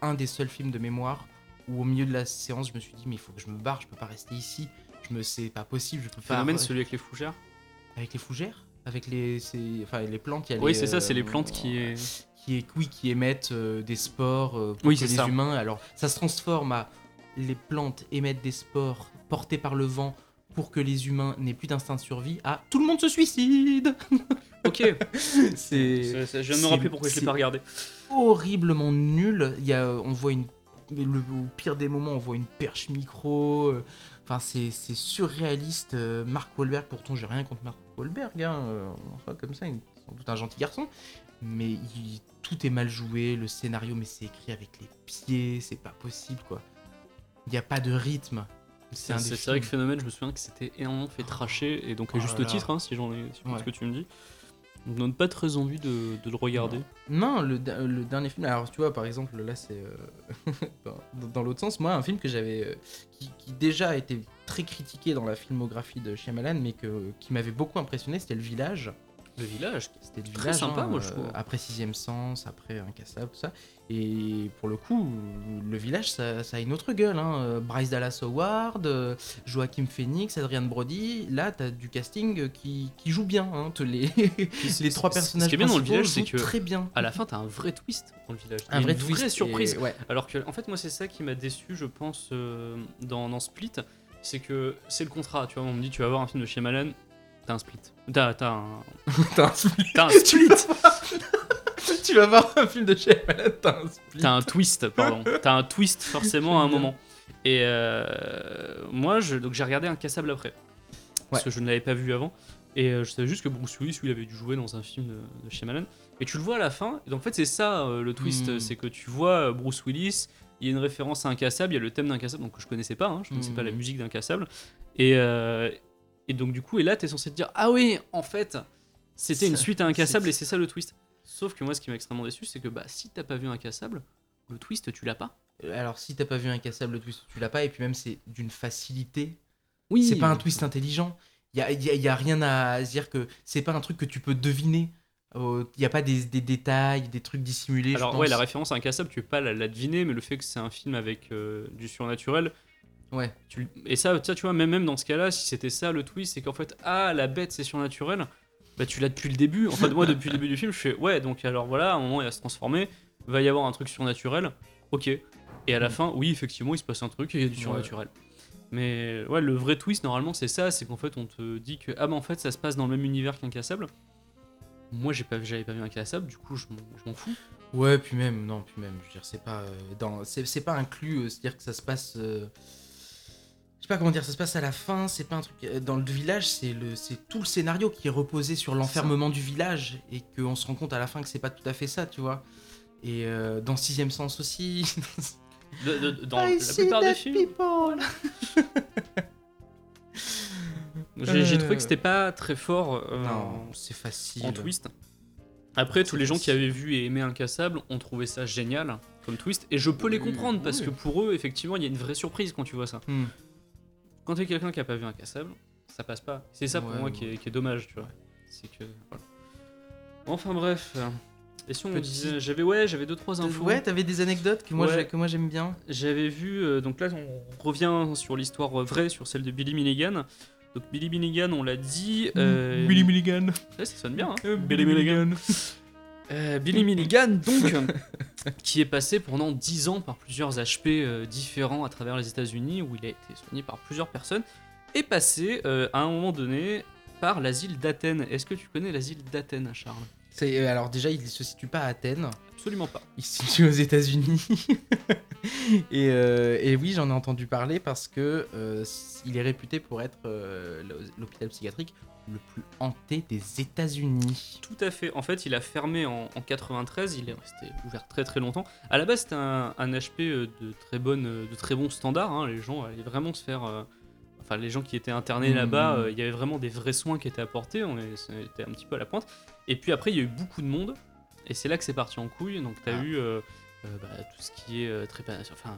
un des seuls films de mémoire où au milieu de la séance, je me suis dit, mais il faut que je me barre, je peux pas rester ici. Je me, c'est pas possible, je peux pas. Phénomène, celui avec les fougères? Avec les fougères? Avec les, enfin, les plantes, il y a Oui, c'est ça, c'est les plantes qui est. qui, est- oui, qui émettent euh, des spores euh, pour Oui, les ça. humains. Alors, ça se transforme à les plantes émettent des spores portés par le vent pour que les humains n'aient plus d'instinct de survie. À tout le monde se suicide. Ok. C'est Je me rappeler pourquoi je l'ai c'est- pas regardé. horriblement nul. Il y a, on voit une, le, au pire des moments, on voit une perche micro. euh, Enfin, c'est c'est surréaliste. euh, Mark Wahlberg, pourtant, j'ai rien contre Mark Wahlberg. Hein, euh, comme ça, il est sans doute un gentil garçon. Mais il- tout est mal joué. Le scénario, mais c'est écrit avec les pieds. C'est pas possible, quoi. Il n'y a pas de rythme. C'est vrai que Phénomène, je me souviens que c'était énormément fait tracher, et donc à Oh juste là titre, hein, si j'en ai si Ouais. ce que tu me dis. On donne pas très envie de, de le regarder. Non, le, dernier film. Alors, tu vois, par exemple, là, c'est. euh, dans dans l'autre sens, moi, un film que j'avais. euh, qui, qui déjà a été très critiqué dans la filmographie de Shyamalan, mais que, qui m'avait beaucoup impressionné, c'était Le Village. Le village, C'était Le Très Village. sympa, hein, moi, je euh, trouve. Après Sixième Sens, après Incassable, tout ça. Et pour le coup, Le Village, ça, ça a une autre gueule. Hein. Euh, Bryce Dallas Howard, euh, Joachim Phoenix, Adrian Brody. Là, t'as du casting qui, qui joue bien. Hein. Les, les trois personnages Ce qui est bien dans le village, c'est jouent que très bien. à la fin, t'as un vrai twist dans le village. un vrai une twist vraie surprise. et- ouais. Alors que, en fait, moi, c'est ça qui m'a déçu, je pense, euh, dans, dans Split. C'est que c'est le contrat. Tu vois, on me dit, tu vas voir un film de Shyamalan, t'as un split. T'as t'as un, T'as un split. t'as un split. tu vas voir un film de Shyamalan, t'as un split. T'as un twist, pardon. T'as un twist forcément à un moment. Et euh, moi, je, donc j'ai regardé Incassable après. Parce Ouais. que je ne l'avais pas vu avant. Et euh, je savais juste que Bruce Willis, lui, il avait dû jouer dans un film de, de Shyamalan. Et tu le vois à la fin. Et donc, en fait, c'est ça euh, le twist. Mm. C'est que tu vois Bruce Willis. Il y a une référence à Incassable. Il y a le thème d'Incassable, donc que je connaissais pas. hein, je connaissais Mm. pas la musique d'Incassable. Et, euh, et donc, du coup, et là, t'es censé te dire Ah oui, en fait, c'était une suite à Incassable et c'est ça le twist. Sauf que moi, ce qui m'a extrêmement déçu, c'est que bah, si t'as pas vu Incassable, le twist, tu l'as pas. Alors, si t'as pas vu Incassable, le twist, tu l'as pas. Et puis, même, c'est d'une facilité. Oui, C'est pas un twist intelligent. Il y a, y a- y a rien à se dire que c'est pas un truc que tu peux deviner. Il y a pas des, des détails, des trucs dissimulés. je Alors pense. ouais, la référence à Incassable, tu peux pas la, la deviner, mais le fait que c'est un film avec euh, du surnaturel, Ouais. tu, et ça, ça, tu vois, même, même dans ce cas-là, si c'était ça le twist, c'est qu'en fait, ah, la bête c'est surnaturel, bah tu l'as depuis le début. En fait, moi, depuis le début du film, je fais, ouais, donc alors voilà, à un moment, il va se transformer, va y avoir un truc surnaturel, ok. Et à la Mm. fin, oui, effectivement, il se passe un truc et il y a du Ouais. surnaturel. Mais ouais, le vrai twist, normalement, c'est ça, c'est qu'en fait, on te dit que, ah bah en fait, ça se passe dans le même univers qu'Incassable. Moi, j'ai pas, j'avais pas vu Incassable, du coup, je m'en- fous. Ouais, puis même, non, puis même, je veux dire, c'est pas euh, dans, c'est c'est pas inclus, euh, c'est-à-dire que ça se passe, euh, sais pas comment dire, ça se passe à la fin, c'est pas un truc euh, dans le village, c'est le, c'est tout le scénario qui est reposé sur l'enfermement du village et qu'on se rend compte à la fin que c'est pas tout à fait ça, tu vois. Et euh, dans Sixième Sens aussi. De- de- dans I la plupart des films, people. j'ai trouvé Euh, que c'était pas très fort euh, Non, c'est facile. en twist. Après, tous les gens qui avaient vu et aimé Incassable ont trouvé ça génial comme twist, et je peux les Oui, comprendre parce que pour eux, effectivement, il y a une vraie surprise quand tu vois ça. Hmm. Quand t'es quelqu'un qui a pas vu Incassable, ça passe pas. C'est ça pour Ouais, moi ouais. qui est, qui est dommage, tu vois. C'est que voilà. Enfin bref. Et si on Petit- disait, j'avais ouais, j'avais deux trois infos. Ouais, t'avais des anecdotes que moi, Ouais. j'ai- que moi j'aime bien. J'avais vu, euh, donc là on revient sur l'histoire vraie, sur celle de Billy Milligan. Donc Billy Milligan, on l'a dit. euh, Milligan. ouais, ça sonne bien. Hein Euh, Billy Milligan. Euh, Billy Milligan, donc, qui est passé pendant 10 ans par plusieurs HP euh, différents à travers les États-Unis, où il a été soigné par plusieurs personnes, est passé euh, à un moment donné par l'asile d'Athènes. Est-ce que tu connais l'asile d'Athènes, Charles? C'est- Alors déjà, il se situe pas à Athènes, Absolument pas. il se situe aux États-Unis. et, euh, et oui, j'en ai entendu parler parce que euh, il est réputé pour être euh, l'hôpital psychiatrique le plus hanté des États-Unis. Tout à fait. En fait, il a fermé en, en 93. Il est resté ouvert très très longtemps. À la base, c'était un, un HP euh, de très bonne, euh, de très bons standards. hein. Les gens allaient vraiment se faire. euh, Enfin, les gens qui étaient internés Mhm. là-bas, euh, il y avait vraiment des vrais soins qui étaient apportés. On c'était un petit peu à la pointe. Et puis après, il y a eu beaucoup de monde. Et c'est là que c'est parti en couille. Donc, tu as Ah. eu euh, bah, tout ce qui est trépanation. Enfin.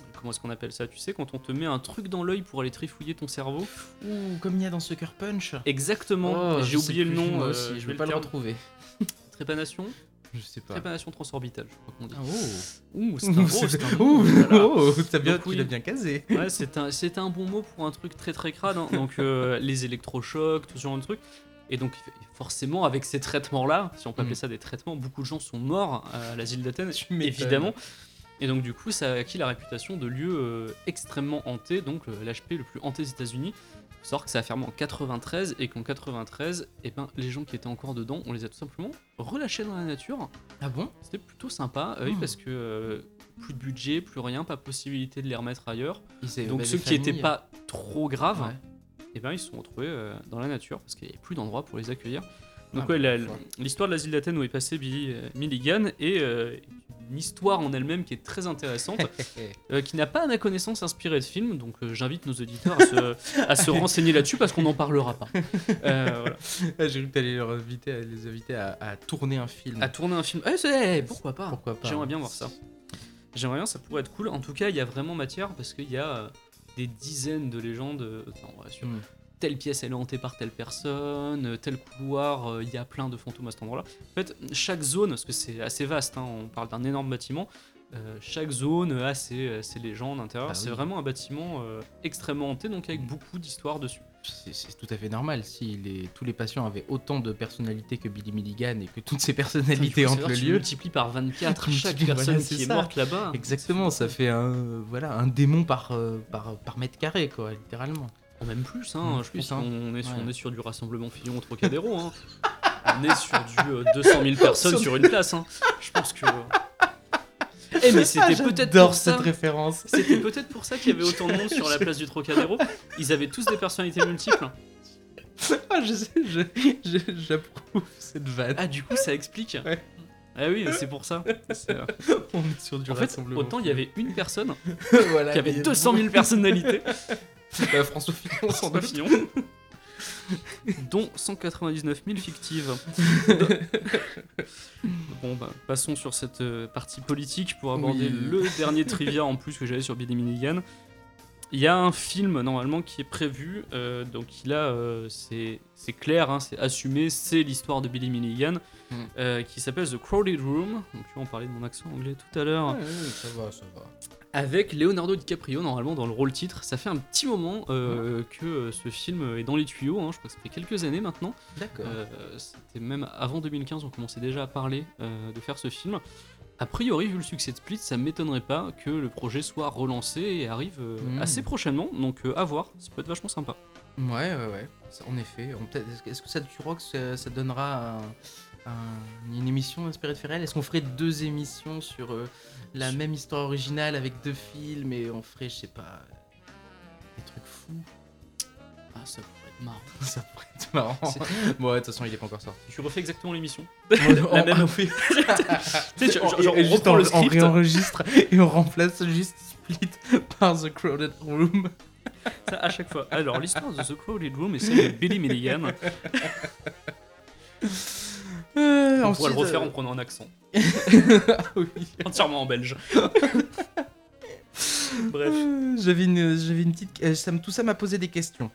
Euh, Comment est-ce qu'on appelle ça Tu sais, quand on te met un truc dans l'œil pour aller trifouiller ton cerveau Ouh, comme il y a dans Sucker Punch. Exactement, Oh, j'ai oublié le nom. moi euh, aussi, je vais vais pas le dire. retrouver. Trépanation Je sais pas. Trépanation transorbitale, je crois qu'on dit. Ah, oh. Ouh, c'est un gros, Ouh, voilà. oh, bien, Donc, tu oui. l'as bien casé. Ouais, c'est un, c'est un bon mot pour un truc très très crade. hein. Donc euh, les électrochocs, tout ce genre de trucs. Et donc forcément avec ces traitements-là, si on peut appeler Mm. ça des traitements, beaucoup de gens sont morts à l'asile d'Athènes, évidemment. Et donc du coup, ça a acquis la réputation de lieu euh, extrêmement hanté, donc l'HP le plus hanté des États-Unis. Savoir que ça a fermé en 93 et qu'en 93, eh ben, les gens qui étaient encore dedans, on les a tout simplement relâchés dans la nature. Ah bon? C'était plutôt sympa, euh, oui, Hmm. parce que euh, plus de budget, plus rien, pas possibilité de les remettre ailleurs. Donc bah, ceux qui n'étaient pas trop graves, Ouais. eh ben, ils se sont retrouvés euh, dans la nature parce qu'il n'y avait plus d'endroit pour les accueillir. Donc Ah, ouais, bah, l'histoire de l'asile d'Athènes où est passé Billy euh, Milligan est euh, une histoire en elle-même qui est très intéressante, euh, qui n'a pas à ma connaissance inspiré de film, donc j'invite nos auditeurs à se, à se renseigner là-dessus parce qu'on n'en parlera pas. Voilà. Ah, J'ai cru que t'allais leur inviter, à- les inviter à, à tourner un film. À tourner un film, eh, c'est- pourquoi pas? Pourquoi pas? J'aimerais bien voir ça. J'aimerais bien, ça pourrait être cool. En tout cas, il y a vraiment matière parce qu'il y a des dizaines de légendes enfin, ouais, sur Hmm. Telle pièce elle est hantée par telle personne, euh, tel couloir, euh, il y a plein de fantômes à cet endroit-là. En fait, chaque zone, parce que c'est assez vaste, hein, on parle d'un énorme bâtiment, euh, chaque zone a ses, ses légendes intérieures. Ah c'est oui. vraiment un bâtiment euh, extrêmement hanté, donc avec beaucoup d'histoires dessus. C'est tout à fait normal. Si les, tous les patients avaient autant de personnalités que Billy Milligan et que toutes ces personnalités hantent le lieu. multiplies par 24 chaque Multiplie, voilà, personne qui est morte là-bas. Exactement, ça fait un, voilà, un démon par, par, par mètre carré, quoi, littéralement. Oh, même plus, hein, je plus, pense hein. qu'on est, sur- Ouais. on est sur du rassemblement Fillon au Trocadéro. hein. on est sur du euh, 200 000 personnes Sur une place. hein. Je pense que. Eh, mais c'était peut-être J'adore pour ça. cette référence. C'était peut-être pour ça qu'il y avait autant de monde sur la place du Trocadéro. Ils avaient tous des personnalités multiples. Ah, je sais, je- je- j'approuve cette vanne. Ah, du coup, ça explique. Ouais. Ah oui, c'est pour ça. Euh, On est sur du En fait, rassemblement. autant il y avait une personne voilà, qui avait mais 200 000 personnalités, Bah, François Fillon, sans doute. Fillon, dont 199 000 fictives. bon, bah, passons sur cette euh, partie politique pour aborder Oui. le dernier trivia en plus que j'avais sur Billy Milligan. Il y a un film normalement qui est prévu, euh, donc il a, euh, c'est c'est clair, hein, c'est assumé, c'est l'histoire de Billy Milligan, Mm. euh, qui s'appelle The Crowded Room. Donc tu vois, on parlait de mon accent anglais tout à l'heure. Ouais, ouais, ça va, ça va. Avec Leonardo DiCaprio normalement dans le rôle titre. Ça fait un petit moment euh, que euh, ce film est dans les tuyaux, hein. je crois que ça fait quelques années maintenant. D'accord. Euh, C'était même avant 2015, on commençait déjà à parler euh, de faire ce film. A priori, vu le succès de Split, ça m'étonnerait pas que le projet soit relancé et arrive euh, Mm. assez prochainement, donc à voir, ça peut être vachement sympa. Ouais, ouais, ouais. En effet. Est-ce que ça, tu crois que ça, ça donnera un- un- une émission inspirée de réels Est-ce qu'on ferait deux émissions sur euh, la même histoire originale avec deux films et on ferait, je sais pas, des trucs fous? Ah, ça pourrait être marrant. Ça pourrait être marrant. Bon, ouais, de toute façon, il est pas encore sorti. Tu refais exactement l'émission? la même- on fait- Tu sais, genre, on- genre, on et juste reprend on, le on script. réenregistre et on remplace juste Split par The Crowded Room. Ça, à chaque fois. Alors, l'histoire de The Crowded Room est celle de Billy Milligan. Euh, Donc, pourrait le refaire euh, en prenant un accent. oui. Entièrement en belge. Bref. Euh, J'avais une, j'avais une petite. euh, ça tout ça m'a posé des questions.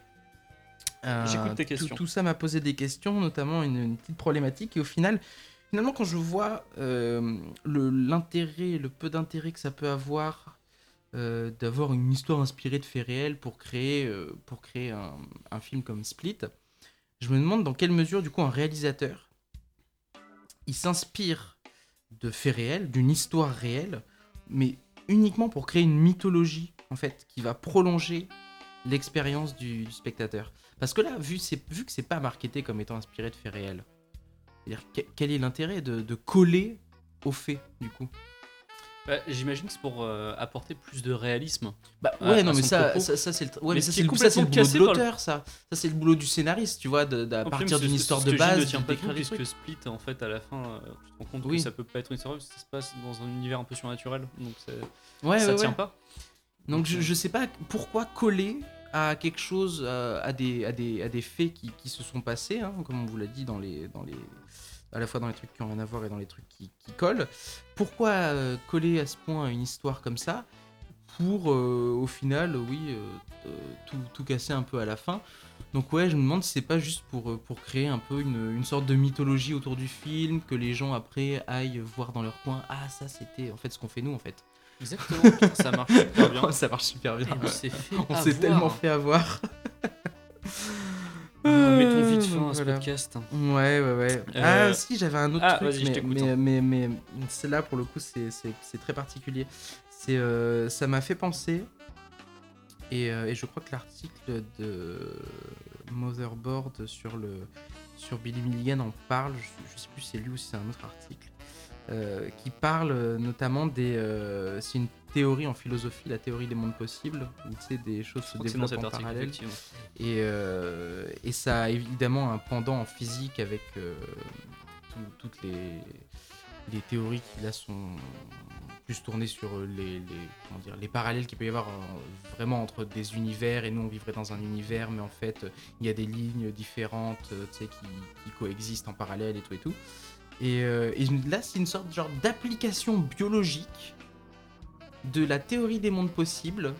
Euh, J'écoute tes questions. Tout, ça m'a posé des questions, notamment une, une petite problématique. Et au final, finalement, quand je vois euh, le, l'intérêt, le peu d'intérêt que ça peut avoir euh, d'avoir une histoire inspirée de faits réels pour créer, euh, pour créer un, un film comme Split, je me demande dans quelle mesure, du coup, un réalisateur il s'inspire de faits réels, d'une histoire réelle, mais uniquement pour créer une mythologie, en fait, qui va prolonger l'expérience du, spectateur. Parce que là, vu, vu que c'est pas marketé comme étant inspiré de faits réels, quel est l'intérêt de coller aux faits, du coup? Bah, J'imagine que c'est pour euh, apporter plus de réalisme. Bah à- ouais, à non, mais ça, ça, ça, c'est le, ouais, Mais ça, c'est est le, ça, c'est le boulot de le- l'auteur, ça. Ça, c'est le boulot du scénariste, tu vois, de- puis partir d'une histoire de que je base, ne tient de pas puisque. Split, en fait, à la fin, euh, tu te rends compte Oui. que ça peut pas être une histoire, parce que ça se passe dans un univers un peu surnaturel, donc Ouais, ça ouais, tient pas. Donc je, je sais pas pourquoi coller à quelque chose, euh, à, des, à, des, à des faits qui, qui se sont passés, hein, comme on vous l'a dit, dans les, dans les, à la fois dans les trucs qui ont rien à voir et dans les trucs qui, qui collent. Pourquoi euh, coller à ce point une histoire comme ça pour, euh, au final, oui, euh, tout, tout casser un peu à la fin? Donc ouais, je me demande si c'est pas juste pour, pour créer un peu une, une sorte de mythologie autour du film, que les gens après aillent voir dans leur coin, ah ça c'était en fait ce qu'on fait nous en fait. Exactement, ça marche super bien. ça marche super bien. Et on s'est tellement fait avoir. Fin à ce voilà. podcast. Ouais, ouais, ouais. Euh, Ah, si, j'avais un autre ah, truc, je mais, mais, hein. mais, mais celle-là, pour le coup, c'est- c'est c'est très particulier. C'est, euh, ça m'a fait penser, et, euh, et je crois que l'article de Motherboard sur, le, sur Billy Milligan en parle, je, je sais plus si c'est lui ou si c'est un autre article, euh, qui parle euh, notamment des... euh, c'est une théorie en philosophie, la théorie des mondes possibles, où tu sais, des choses se développent en parallèle. Et, euh, et ça a évidemment un pendant en physique avec tout- toutes les, les théories qui là sont plus tournées sur les, les, comment dire, les parallèles qu'il peut y avoir vraiment entre des univers et nous on vivrait dans un univers mais en fait il y a des lignes différentes tu sais, qui, qui coexistent en parallèle et tout et tout. Et, euh, et là c'est une sorte genre d'application biologique de la théorie des mondes possibles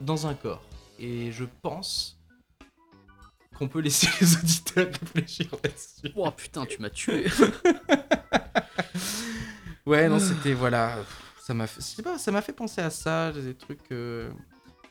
dans un corps. Et je pense qu'on peut laisser les auditeurs réfléchir là-dessus. Oh putain, tu m'as tué. Ouais, non, c'était voilà, ça m'a fait, je sais pas, ça m'a fait penser à ça, des trucs. euh,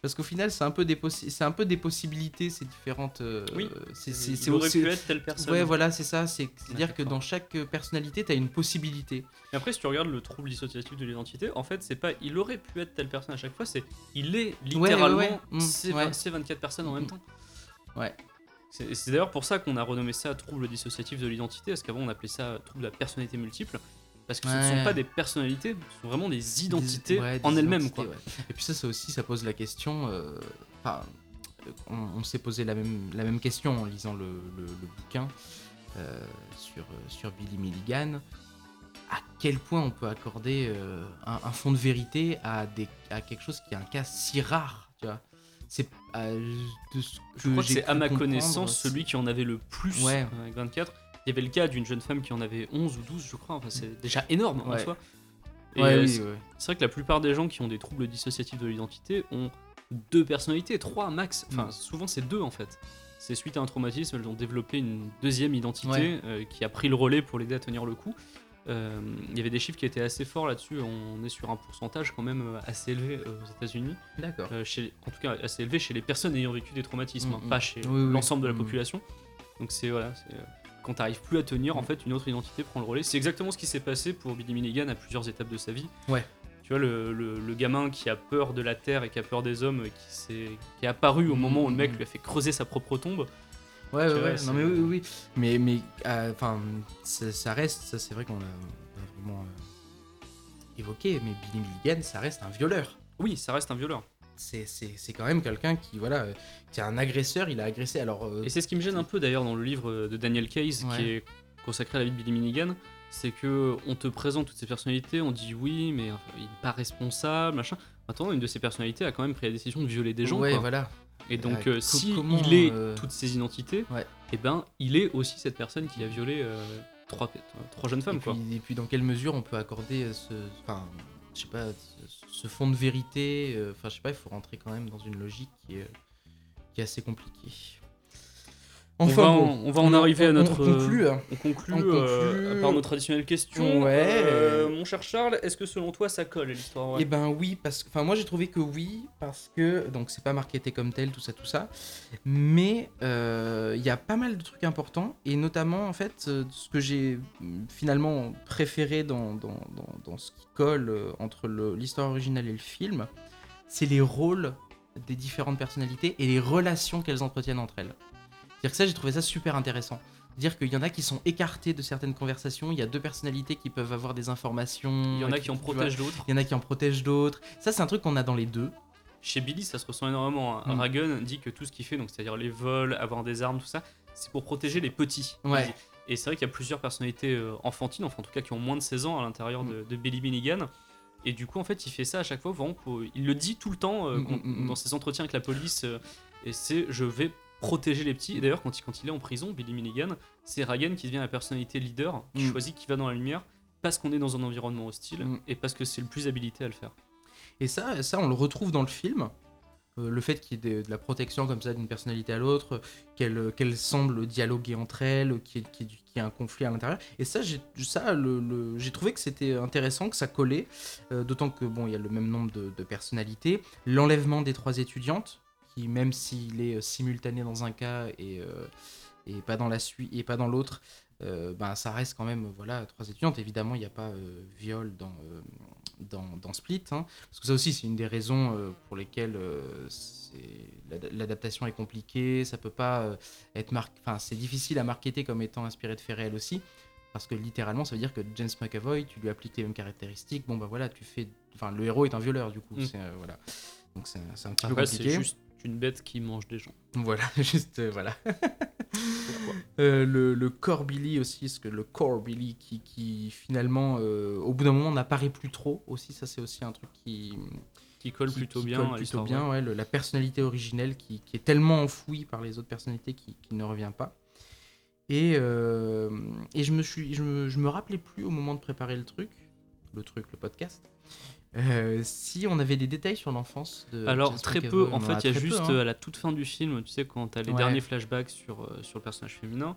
Parce qu'au final, c'est un peu des c'est un peu des possibilités, ces différentes. euh, Oui, c'est c'est Il c'est aurait aussi- pu être telle personne. Ouais, voilà, c'est ça. C'est à dire que dans chaque euh, personnalité, t'as une possibilité. Et après, si tu regardes le trouble dissociatif de l'identité, en fait, c'est pas il aurait pu être telle personne à chaque fois, c'est il est littéralement ouais, ouais. Mm, ces, ces 24 personnes en même Mm. temps. Ouais. C'est d'ailleurs pour ça qu'on a renommé ça trouble dissociatif de l'identité, parce qu'avant on appelait ça trouble de la personnalité multiple. Parce que ce ne sont pas des personnalités, ce sont vraiment des identités Des- ouais, des en elles-mêmes. identités, quoi. ouais. Et puis ça, ça aussi, ça pose la question. euh, on, on s'est posé la même, la même question en lisant le, le- le bouquin euh, sur, euh, sur Billy Milligan. À quel point on peut accorder euh, un, un fond de vérité à, des, à quelque chose qui est un cas si rare, tu vois? C'est de ce Je que crois que c'est à ma connaissance celui qui en avait le plus Ouais. euh, avec 24. Il y avait le cas d'une jeune femme qui en avait 11 ou 12, je crois. Enfin, c'est déjà énorme en Ouais. soi. Et Ouais, euh, oui, c'est- ouais. vrai que la plupart des gens qui ont des troubles dissociatifs de l'identité ont deux personnalités, trois max. Enfin, Mm. souvent c'est deux en fait. C'est suite à un traumatisme, elles ont développé une deuxième identité Ouais. euh, qui a pris le relais pour l'aider à tenir le coup. Euh, Il y avait des chiffres qui étaient assez forts là-dessus. On est sur un pourcentage quand même assez élevé aux États-Unis. D'accord. Chez, en tout cas assez élevé chez les personnes ayant vécu des traumatismes, hein, Mm, mm. pas chez Oui, oui. l'ensemble de la Mm. population. Donc c'est voilà, c'est, quand t'arrives plus à tenir, en fait, une autre identité prend le relais. C'est exactement ce qui s'est passé pour Billy Milligan à plusieurs étapes de sa vie. Ouais. Tu vois, le, le- le gamin qui a peur de la terre et qui a peur des hommes, qui, s'est- qui est apparu au moment où le mec mm. lui a fait creuser sa propre tombe. Ouais, ouais, ouais. Non, mais oui, oui. Mais, mais euh, enfin, ça, ça reste, ça c'est vrai qu'on a, on a vraiment euh, évoqué, mais Billy Milligan, ça reste un violeur. Oui, ça reste un violeur. C'est, quand même quelqu'un qui, voilà, euh, qui est un agresseur, il a agressé. Alors, euh, Et c'est ce qui me gêne un peu d'ailleurs dans le livre de Daniel Case Ouais. qui est consacré à la vie de Billy Milligan, c'est que on te présente toutes ces personnalités, on dit oui, mais enfin, il n'est pas responsable, machin. Attends, une de ces personnalités a quand même pris la décision de violer des gens. ouais, quoi. voilà. Et donc, Euh, euh, si comment, il est euh, toutes ces identités, Ouais. et ben, il est aussi cette personne qui a violé euh, trois, trois jeunes femmes, et, quoi. puis, et puis dans quelle mesure on peut accorder euh, ce, enfin, je sais pas, ce, fond de vérité. euh, Enfin, je sais pas, il faut rentrer quand même dans une logique qui est, qui est assez compliquée. On, va en, on va en arriver à notre. On conclut. hein. On conclut, On euh, conclut. par nos traditionnelles questions. Ouais. Euh, mon cher Charles, est-ce que selon toi ça colle l'histoire Eh ben oui, parce que, enfin moi j'ai trouvé que oui, parce que donc c'est pas marketé comme tel, tout ça, tout ça, mais euh, il y a pas mal de trucs importants et notamment en fait euh, ce que j'ai mm, finalement préféré dans, dans, dans, dans ce qui colle euh, entre l'histoire originale et le film, c'est les rôles des différentes personnalités et les relations qu'elles entretiennent entre elles. C'est-à-dire que ça j'ai trouvé ça super intéressant. Dire qu'il y en a qui sont écartés de certaines conversations, il y a deux personnalités qui peuvent avoir des informations. Il y en a qui en protègent d'autres. il y en a qui en protègent d'autres. Ça, c'est un truc qu'on a dans les deux. Chez Billy, ça se ressent énormément. hein. Mm. Ragun dit que tout ce qu'il fait, donc c'est-à-dire les vols, avoir des armes, tout ça, c'est pour protéger les petits. Ouais. Et c'est vrai qu'il y a plusieurs personnalités euh, enfantines, enfin en tout cas qui ont moins de 16 ans à l'intérieur Mm. de, de Billy Milligan. Et du coup, en fait, il fait ça à chaque fois. Vraiment pour- il le dit tout le temps euh, Mm, mm, mm, dans ses entretiens avec la police. euh, et c'est je vais protéger les petits. Et d'ailleurs, quand il, quand il est en prison, Billy Milligan, c'est Ragan qui devient la personnalité leader, qui Mm. choisit qui va dans la lumière, parce qu'on est dans un environnement hostile Mm. et parce que c'est le plus habilité à le faire. Et ça, ça, on le retrouve dans le film. Euh, le fait qu'il y ait de, de la protection comme ça d'une personnalité à l'autre, qu'elle qu'elle semble dialoguer entre elles, qu'il y, y ait un conflit à l'intérieur. Et ça, j'ai le, le- trouvé que c'était intéressant, que ça collait. euh, D'autant que bon, il y a le même nombre de, de personnalités. L'enlèvement des trois étudiantes, qui même s'il est euh, simultané dans un cas et, euh, et pas dans la suite et pas dans l'autre, euh, ben ça reste quand même voilà trois étudiantes. Évidemment, il n'y a pas viol dans dans, dans Split, hein, parce que ça aussi c'est une des raisons pour lesquelles c'est- l'ad- l'adaptation est compliquée. Ça peut pas être enfin c'est difficile à marketer comme étant inspiré de faits réels aussi. Parce que littéralement, ça veut dire que James McAvoy, tu lui appliques les mêmes caractéristiques. Bon, bah voilà, tu fais. Enfin, le héros est un violeur, du coup. Mm. c'est, euh, voilà. Donc, c'est c'est un petit peu c'est compliqué. juste une bête qui mange des gens. Voilà, juste, euh, voilà. Euh, le, le core Billy aussi, parce que le core Billy qui, qui finalement, euh, au bout d'un moment, n'apparaît plus trop aussi. Ça, c'est aussi un truc qui, Qui colle qui- plutôt qui bien. colle plutôt bien, ouais, le- la personnalité originelle qui, qui est tellement enfouie par les autres personnalités qui, qui ne revient pas. Et, et je me suis, je me, je me rappelais plus au moment de préparer le truc, le truc, le podcast, euh, si on avait des détails sur l'enfance de. Alors James très peu, en fait, il y a peu, juste hein. euh, à la toute fin du film, tu sais, quand t'as les Ouais. derniers flashbacks sur, euh, sur le personnage féminin,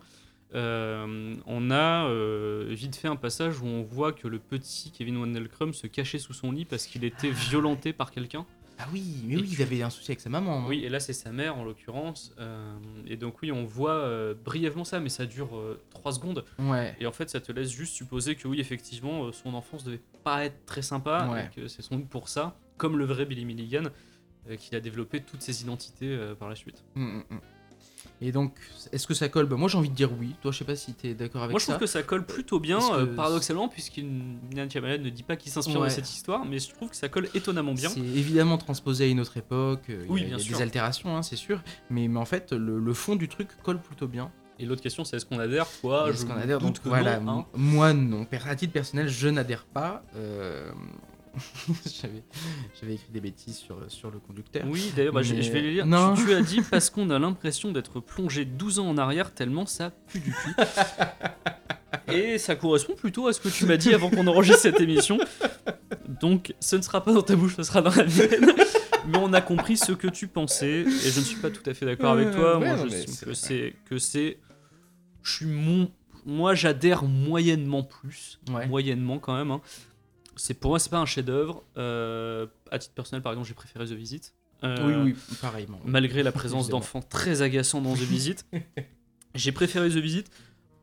euh, on a euh, vite fait un passage où on voit que le petit Kevin Wendelcrum se cachait sous son lit parce qu'il était violenté par quelqu'un. Ah oui, mais Et oui, tu- il avait un souci avec sa maman. Oui, et là c'est sa mère en l'occurrence. euh, et donc oui, on voit euh, brièvement ça, mais ça dure 3 secondes. Ouais. Et en fait, ça te laisse juste supposer que oui, effectivement, euh, son enfance devait pas être très sympa, Ouais. et que c'est sans doute pour ça, comme le vrai Billy Milligan, euh, qu'il a développé toutes ses identités euh, par la suite. Mm, mm, mm. Et donc, est-ce que ça colle? Bah, Moi, j'ai envie de dire oui. Toi, je sais pas si tu es d'accord avec Moi, je ça. trouve que ça colle plutôt bien, euh, paradoxalement, puisqu'Ian Shyamalan ne dit pas qu'il s'inspire Ouais. de cette histoire, mais je trouve que ça colle étonnamment bien. C'est évidemment transposé à une autre époque. euh, il y a- Oui, il y a sûr. des altérations, hein, c'est sûr. Mais, mais en fait, le, le fond du truc colle plutôt bien. Et l'autre question, c'est est-ce qu'on adhère? Toi, Est-ce je qu'on adhère? Doute Donc que voilà, non, hein. moi non. À titre personnel, je n'adhère pas. euh, J'avais écrit des bêtises sur, sur le conducteur. Oui, d'ailleurs, bah, je- Mais- je vais les lire. Non. Tu, tu as dit parce qu'on a l'impression d'être plongé 12 ans en arrière tellement ça pue du cul. Et ça correspond plutôt à ce que tu m'as dit avant qu'on enregistre cette émission. Donc, ce ne sera pas dans ta bouche, ce sera dans la mienne. Mais on a compris ce que tu pensais, et je ne suis pas tout à fait d'accord avec toi. Ouais, Moi, je c'est que c'est que c'est, je suis mon, moi, j'adhère moyennement plus, Ouais. moyennement quand même. hein. C'est pour moi, c'est pas un chef-d'œuvre. Euh, à titre personnel, par exemple, j'ai préféré The Visit. Euh, Oui, oui, pareillement. malgré la présence d'enfants très agaçants dans The Visit. J'ai préféré The Visit.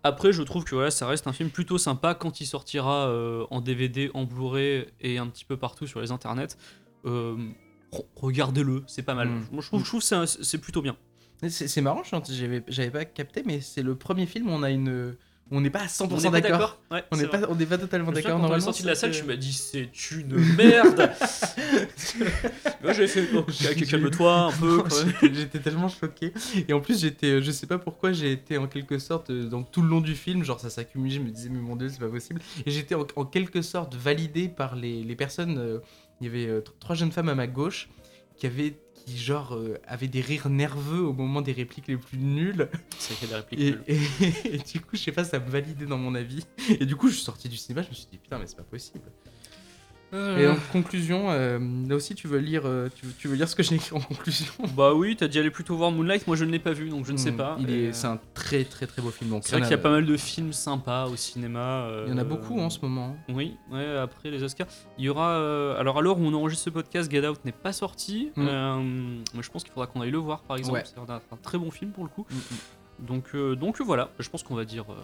Après, je trouve que voilà, ça reste un film plutôt sympa quand il sortira euh, en DVD, en Blu-ray et un petit peu partout sur les internets. Euh, re- Regardez-le, c'est pas mal. Mm. Moi, je trouve, je trouve que c'est plutôt bien. C'est marrant, j'avais pas capté, mais c'est le premier film où on a une. On n'est pas à 100% On est pas d'accord. On n'est pas, on n'est pas totalement d'accord. Quand on est sorti de la salle, tu m'as dit c'est une merde. Moi j'avais fait oh, calme-toi un peu. J'étais- tellement choqué. Et en plus, j'étais, euh, je sais pas pourquoi, j'ai été en quelque sorte, euh, donc tout le long du film, genre ça s'accumulait, je me disais, mais mon dieu, c'est pas possible. Et j'étais en, en quelque sorte validé par les, les personnes. euh, il y avait tr- trois jeunes femmes à ma gauche qui avaient qui genre euh, avait des rires nerveux au moment des répliques les plus nulles. C'est qu'il y a des répliques Et, nulles. et- et du coup, je sais pas, ça me validait dans mon avis. Et du coup, je suis sorti du cinéma, je me suis dit putain, mais c'est pas possible. Et en conclusion, euh, là aussi, tu veux lire, euh, tu, veux, tu veux lire ce que j'ai écrit en conclusion? Bah oui, t'as dit aller plutôt voir Moonlight, moi je ne l'ai pas vu donc je ne sais Hmm, pas. Il est, euh, c'est un très très très beau film. donc c'est vrai qu'il y a pas mal de films sympas au cinéma. euh, Il y en a beaucoup en ce moment. Oui, ouais, après les Oscars. Il y aura. euh, alors, à l'heure où on enregistre ce podcast, Get Out n'est pas sorti. Mm. Euh, mais je pense qu'il faudra qu'on aille le voir, par exemple. Ouais. C'est un, un très bon film pour le coup. Mm, Donc, euh, donc voilà, je pense qu'on va dire euh,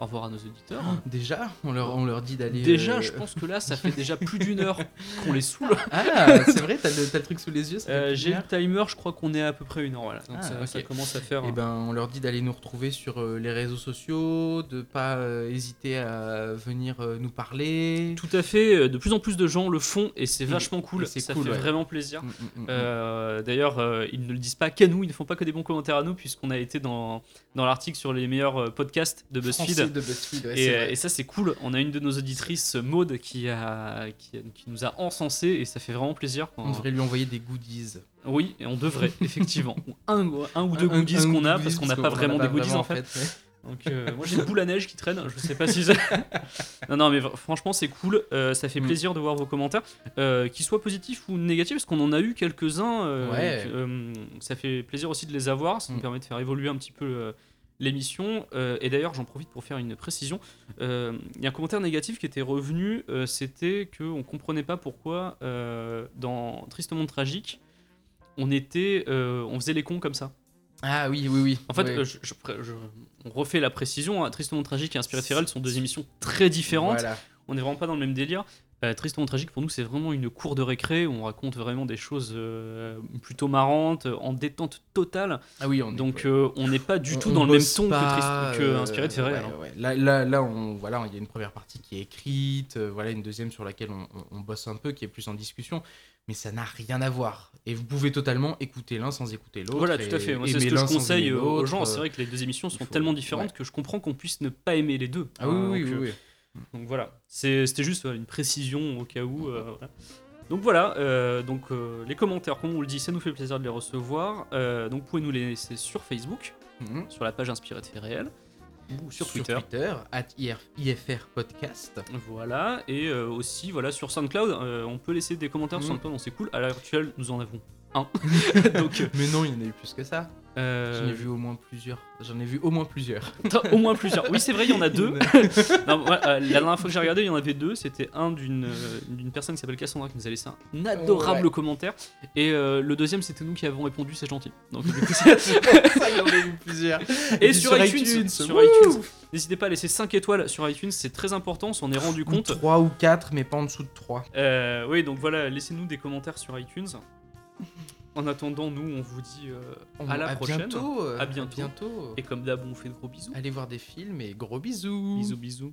au revoir à nos auditeurs. Déjà, on leur, on leur dit d'aller. Déjà, euh, je pense que là, ça fait déjà plus d'une heure qu'on les saoule. Ah, c'est vrai, t'as le, truc sous les yeux. Euh, J'ai le timer, je crois qu'on est à peu près une heure. Voilà. Donc Ah, ça, commence à faire. Et ben, on leur dit d'aller nous retrouver sur euh, les réseaux sociaux, de pas euh, hésiter à venir nous parler. Tout à fait, de plus en plus de gens le font et c'est Et- vachement cool. ça cool, fait ouais. vraiment plaisir. Mm, mm, mm, D'ailleurs, ils ne le disent pas qu'à nous, ils ne font pas que des bons commentaires à nous, puisqu'on a été dans, dans l'article sur les meilleurs podcasts de Français De BuzzFeed, ouais, Et, euh, et ça, c'est cool. On a une de nos auditrices, Maude, qui, a, qui, qui nous a encensé et ça fait vraiment plaisir. quand- On devrait lui envoyer des goodies. Oui, et on devrait, effectivement. Un, un ou deux Un- goodies qu'on a, goodies, parce qu'on n'a pas vraiment des goodies en fait. ouais. Donc, euh, moi j'ai une boule à neige qui traîne, je sais pas si non, non, mais franchement, c'est cool. euh, ça fait Mm. plaisir de voir vos commentaires, euh, qu'ils soient positifs ou négatifs, parce qu'on en a eu quelques-uns. Ouais. ça fait plaisir aussi de les avoir, ça nous Mm. permet de faire évoluer un petit peu l'émission. euh, et d'ailleurs, j'en profite pour faire une précision. Euh, Il y a un commentaire négatif qui était revenu euh, c'était qu'on comprenait pas pourquoi dans Tristement Tragique, on, était, on faisait les cons comme ça. Ah oui, oui, oui. En fait, Ouais. je- je- je- on refait la précision. hein. Tristement Tragique et Inspiré de Feral sont deux émissions très différentes. Voilà. On n'est vraiment pas dans le même délire. Euh, Tristement Tragique, pour nous, c'est vraiment une cour de récré où on raconte vraiment des choses euh, plutôt marrantes, en détente totale. Ah oui, on est- Donc, ouais. euh, on n'est pas du On- tout on dans le même ton que, pas, que euh, Inspiré de ouais, hein. ouais. Là, là, là, on, voilà, il y a une première partie qui est écrite, voilà, une deuxième sur laquelle on, bosse un peu, qui est plus en discussion, mais ça n'a rien à voir. Et vous pouvez totalement écouter l'un sans écouter l'autre. Voilà, tout à fait. C'est ce que je conseille aux gens. C'est vrai que les deux émissions sont faut- tellement différentes ouais. que je comprends qu'on puisse ne pas aimer les deux. Ah oui, Hein, oui, euh, oui. Donc voilà, c'était juste une précision au cas où. euh, voilà. Donc voilà, euh, donc euh, les commentaires, comme on le dit, ça nous fait plaisir de les recevoir. Donc vous pouvez nous les laisser sur Facebook, Mhm. sur la page Inspiré de réels, ou sur Twitter. at IFR Podcast. Voilà, et aussi voilà sur SoundCloud, on peut laisser des commentaires sur Mhm. SoundCloud, donc c'est cool. À l'heure actuelle, nous en avons un. donc Mais non, il y en a eu plus que ça. Euh, J'en ai vu au moins plusieurs. J'en ai vu au moins plusieurs. Au moins plusieurs. Oui, c'est vrai, il y en a deux. Non, ouais, euh, la dernière fois que j'ai regardé, il y en avait deux. C'était un d'une euh, personne qui s'appelle Cassandra qui nous a laissé un adorable Ouais. commentaire. Et euh, le deuxième, c'était nous qui avons répondu, c'est gentil. Donc, du coup, ça, il en a eu plusieurs. Et sur, sur iTunes, iTunes, sur iTunes, n'hésitez pas à laisser 5 étoiles sur iTunes, c'est très important, on s'en est rendu compte. 3 ou 4, mais pas en dessous de 3. Euh, oui, donc voilà, laissez-nous des commentaires sur iTunes. En attendant, nous, on vous dit euh, à la prochaine. Bientôt, euh, À bientôt. bientôt. Et comme d'hab, on vous fait de gros bisous. Allez voir des films et gros bisous. Bisous, bisous.